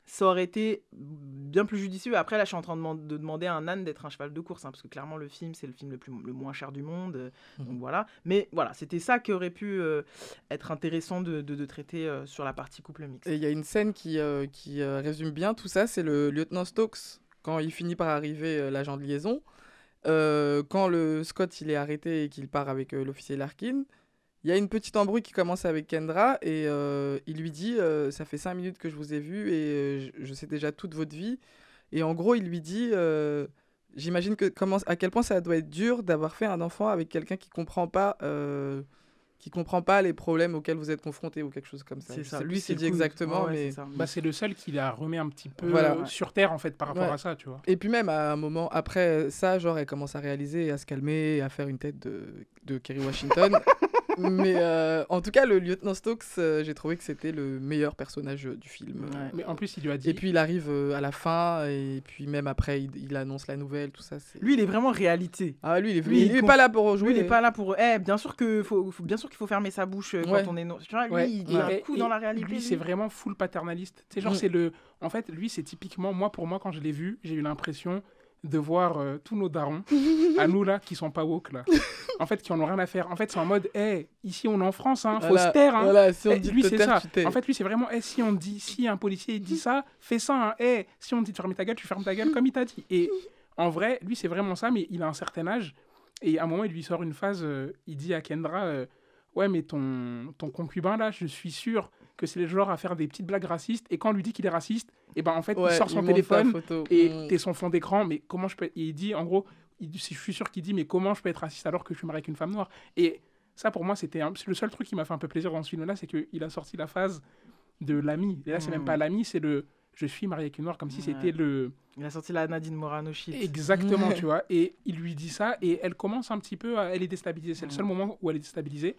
ça aurait été bien plus judicieux. Après, là, je suis en train de, deman- de demander à un âne d'être un cheval de course, hein, parce que clairement, le film, c'est le film le, plus, le moins cher du monde. euh, Mhm. Donc voilà. Mais voilà, c'était ça qui aurait pu euh, être intéressant de, de- de traiter euh, sur la partie couple mixte. Et il y a une scène qui, qui résume bien tout ça, c'est le lieutenant Stokes, quand il finit par arriver, l'agent de liaison. Euh, quand le Scott il est arrêté et qu'il part avec euh, l'officier Larkin, il y a une petite embrouille qui commence avec Kendra et euh, il lui dit Ça fait cinq minutes que je vous ai vu et je, je sais déjà toute votre vie. Et en gros, il lui dit J'imagine que comment, à quel point ça doit être dur d'avoir fait un enfant avec quelqu'un qui comprend pas. Qui comprend pas les problèmes auxquels vous êtes confrontés ou quelque chose comme ça. C'est ça. Lui, ce c'est dit coup- exactement, Ouais, ouais, mais c'est. Bah, c'est le seul qui la remet un petit peu Voilà. euh, sur terre en fait par rapport Ouais. à ça, tu vois. Et puis même à un moment après ça, genre elle commence à réaliser, et à se calmer, et à faire une tête de, de Kerry Washington. Mais euh, en tout cas, le lieutenant Stokes, euh, j'ai trouvé que c'était le meilleur personnage euh, du film. Ouais. Mais en plus, il lui a dit. Et puis il arrive euh, à la fin, et puis même après, il, il annonce la nouvelle, tout ça. c'est- Lui, il est vraiment réalité. Ah, lui, il est, lui, il il est pas là pour jouer. Lui, il est pas là pour. Eh, bien sûr que faut, faut- bien sûr qu'il faut fermer sa bouche quand Ouais. on est. Tu vois, lui, Ouais. il a un coup et dans la réalité. Lui, lui. c'est vraiment full paternaliste. C'est genre, Mm. c'est le. En fait, lui, c'est typiquement moi. Pour moi, quand je l'ai vu, j'ai eu l'impression de voir euh, tous nos darons, à nous là, qui sont pas woke là. En fait, qui en ont rien à faire. En fait, c'est en mode, hé, ici on est en France, hein, faut Voilà, se taire. Hein. Voilà, si on Eh, dit lui, c'est ça. En fait, lui, c'est vraiment, eh, si on dit, si un policier dit ça, fais ça. Hein. Eh, si on dit de fermer ta gueule, tu fermes ta gueule comme il t'a dit. Et en vrai, lui, c'est vraiment ça, mais il a un certain âge. Et à un moment, il lui sort une phase, euh, il dit à Kendra, euh, ouais, mais ton, ton concubin là, je suis sûr que c'est le genre à faire des petites blagues racistes. Et quand on lui dit qu'il est raciste, et ben en fait, Ouais, il sort son téléphone et Mm. t'es son fond d'écran, mais comment je peux. Et il dit, en gros, il, je suis sûr qu'il dit, mais comment je peux être raciste alors que je suis marié avec une femme noire? Et ça, pour moi, c'était un- le seul truc qui m'a fait un peu plaisir dans ce film-là, c'est qu'il a sorti la phase de l'ami. Et là, c'est même Mm. pas l'ami, c'est le je suis marié avec une noire, comme si Ouais. c'était le. Il a sorti la Nadine Morano shit. Exactement, tu vois. Et il lui dit ça, et elle commence un petit peu à. Elle est déstabilisée. C'est le Mm. seul moment où elle est déstabilisée.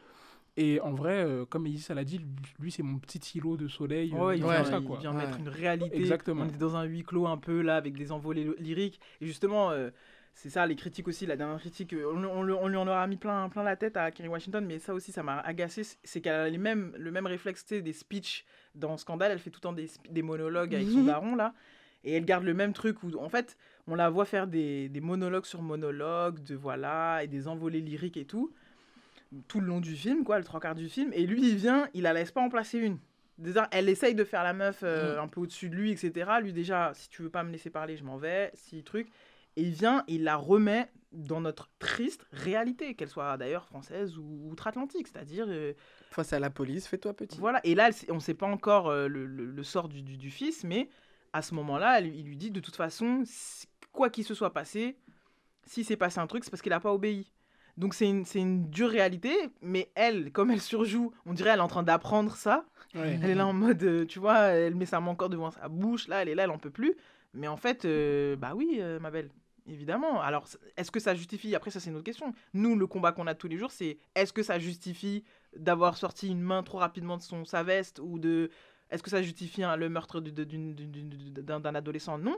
Et en vrai, euh, comme Isis l'a dit, lui, c'est mon petit îlot de soleil. euh, Ouais, il dans vient, ça, il quoi. vient Ouais. mettre une réalité. Exactement. On est dans un huis clos un peu là avec des envolées lyriques. Et justement, euh, c'est ça les critiques aussi. La dernière critique, euh, on, on le- on lui en aura mis plein, plein la tête à Kerry Washington, mais ça aussi, ça m'a agacé. c'est- qu'elle a les mêmes, le même réflexe tu sais, des speeches dans Scandale. Elle fait tout le temps des monologues avec son Mhm. daron là. Et elle garde le même truc où, en fait, on la voit faire des, des monologues sur monologues, de voilà, et des envolées lyriques et tout, tout le long du film, quoi, le trois quarts du film. Et lui, il vient, il la laisse pas en placer une. Déjà, elle essaye de faire la meuf euh, un peu au-dessus de lui, etc. Lui, déjà, si tu veux pas me laisser parler, je m'en vais, si truc. Et il vient, il la remet dans notre triste réalité, qu'elle soit d'ailleurs française ou outre-Atlantique, c'est-à-dire euh, Face à la police, fais-toi petit. voilà, et là, on ne sait pas encore euh, le, le- le sort du, du- du fils, mais à ce moment-là, il lui dit de toute façon, quoi qu'il se soit passé, si c'est passé un truc, c'est parce qu'il n'a pas obéi. Donc c'est une, c'est une dure réalité, mais elle, comme elle surjoue, on dirait elle est en train d'apprendre ça. Ouais. Elle est là en mode, euh, tu vois, elle met sa main encore devant sa bouche, là, elle est là, elle en peut plus. Mais en fait, euh, bah oui, euh, ma belle, évidemment. Alors, est-ce que ça justifie Après, ça, c'est une autre question. Nous, le combat qu'on a tous les jours, c'est est-ce que ça justifie d'avoir sorti une main trop rapidement de son, sa veste ou de. Est-ce que ça justifie hein, le meurtre d'un d'un adolescent? Non.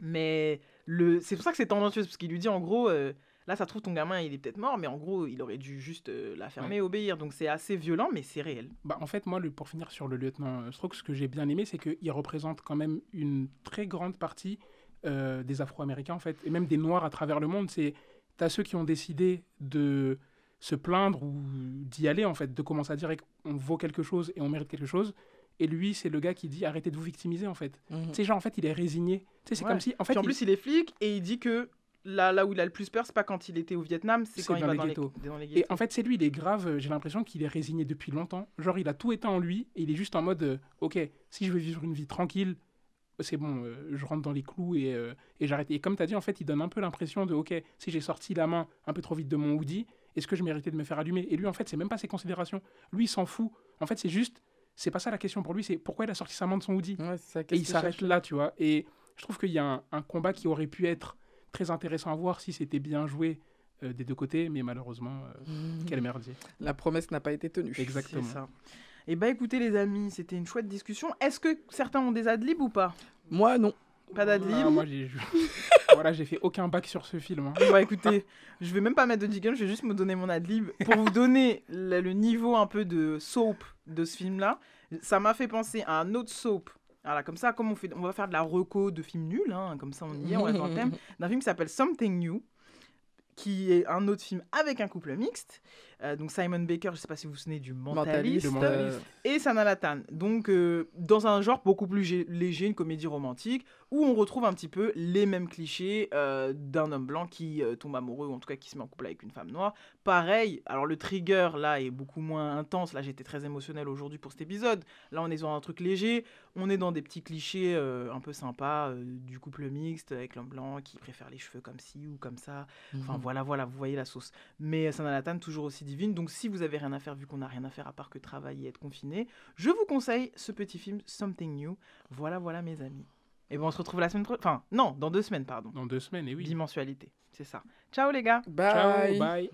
Mais le... c'est pour ça que c'est tendancieux, parce qu'il lui dit en gros, euh, là ça trouve ton gamin, il est peut-être mort, mais en gros, il aurait dû juste euh, la fermer et obéir. Donc c'est assez violent, mais c'est réel. Bah, en fait, moi, le, pour finir sur le lieutenant euh, Strokes, ce que j'ai bien aimé, c'est qu'il représente quand même une très grande partie euh, des Afro-Américains, en fait, et même des Noirs à travers le monde. C'est T'as ceux qui ont décidé de se plaindre ou d'y aller, en fait, de commencer à dire qu'on vaut quelque chose et on mérite quelque chose. Et lui, c'est le gars qui dit arrêtez de vous victimiser, en fait. Mhm. Tu sais, genre, en fait, il est résigné. Tu sais, c'est Ouais. comme si. En fait, Puis en il- plus, il est flic et il dit que là, là où il a le plus peur, c'est pas quand il était au Vietnam, c'est quand il va les dans les, dans les Et en fait, c'est lui, il est grave. euh, J'ai l'impression qu'il est résigné depuis longtemps. Genre, il a tout éteint en lui et il est juste en mode euh, Ok, si je veux vivre une vie tranquille, c'est bon, euh, je rentre dans les clous et, euh, et j'arrête. Et comme tu as dit, en fait, il donne un peu l'impression de Ok, si j'ai sorti la main un peu trop vite de mon hoodie, est-ce que je méritais de me faire allumer? Et lui, en fait, c'est même pas ses considérations. Lui, il s'en fout. En fait, c'est juste. C'est pas ça la question pour lui, c'est pourquoi il a sorti sa main de son hoodie? Ouais, c'est ça, et il qu'il s'arrête là, tu vois. Et je trouve qu'il y a un, un combat qui aurait pu être très intéressant à voir si c'était bien joué euh, des deux côtés, mais malheureusement, euh, Mhm. quel merdier. La promesse n'a pas été tenue. Exactement. C'est ça. Et bah écoutez les amis, c'était une chouette discussion. Est-ce que certains ont des adlibs ou pas? Moi, non. Pas d'adlibs Ah, moi, j'ai voilà, j'ai fait aucun bac sur ce film. hein. Bah écoutez, je vais même pas mettre de jingle, je vais juste me donner mon adlib pour vous donner le, le niveau un peu de soap de ce film-là. Ça m'a fait penser à un autre soap. Voilà, comme ça, comme on, fait, on va faire de la reco de films nuls, hein, comme ça on y est, on reste dans le thème, d'un film qui s'appelle Something New, qui est un autre film avec un couple mixte. Euh, donc Simon Baker, je sais pas si vous vous souvenez du Mentaliste, et Sana Lathan. Donc euh, dans un genre beaucoup plus léger, une comédie romantique, où on retrouve un petit peu les mêmes clichés euh, d'un homme blanc qui tombe amoureux, ou en tout cas qui se met en couple avec une femme noire. Pareil, alors le trigger là est beaucoup moins intense, là j'étais très émotionnel aujourd'hui pour cet épisode, là on est dans un truc léger, on est dans des petits clichés un peu sympas du couple mixte avec l'homme blanc qui préfère les cheveux comme ci ou comme ça, Enfin mhm. voilà, voilà, vous voyez la sauce. Mais Sana Lathan, toujours aussi divine. Donc si vous avez rien à faire, vu qu'on n'a rien à faire à part que travailler et être confiné, je vous conseille ce petit film Something New. Voilà, voilà mes amis. Et bon, on se retrouve la semaine prochaine. Enfin, non, dans deux semaines, pardon. Dans deux semaines, et oui. Bimensualité, c'est ça. Ciao les gars Bye. Ciao, bye.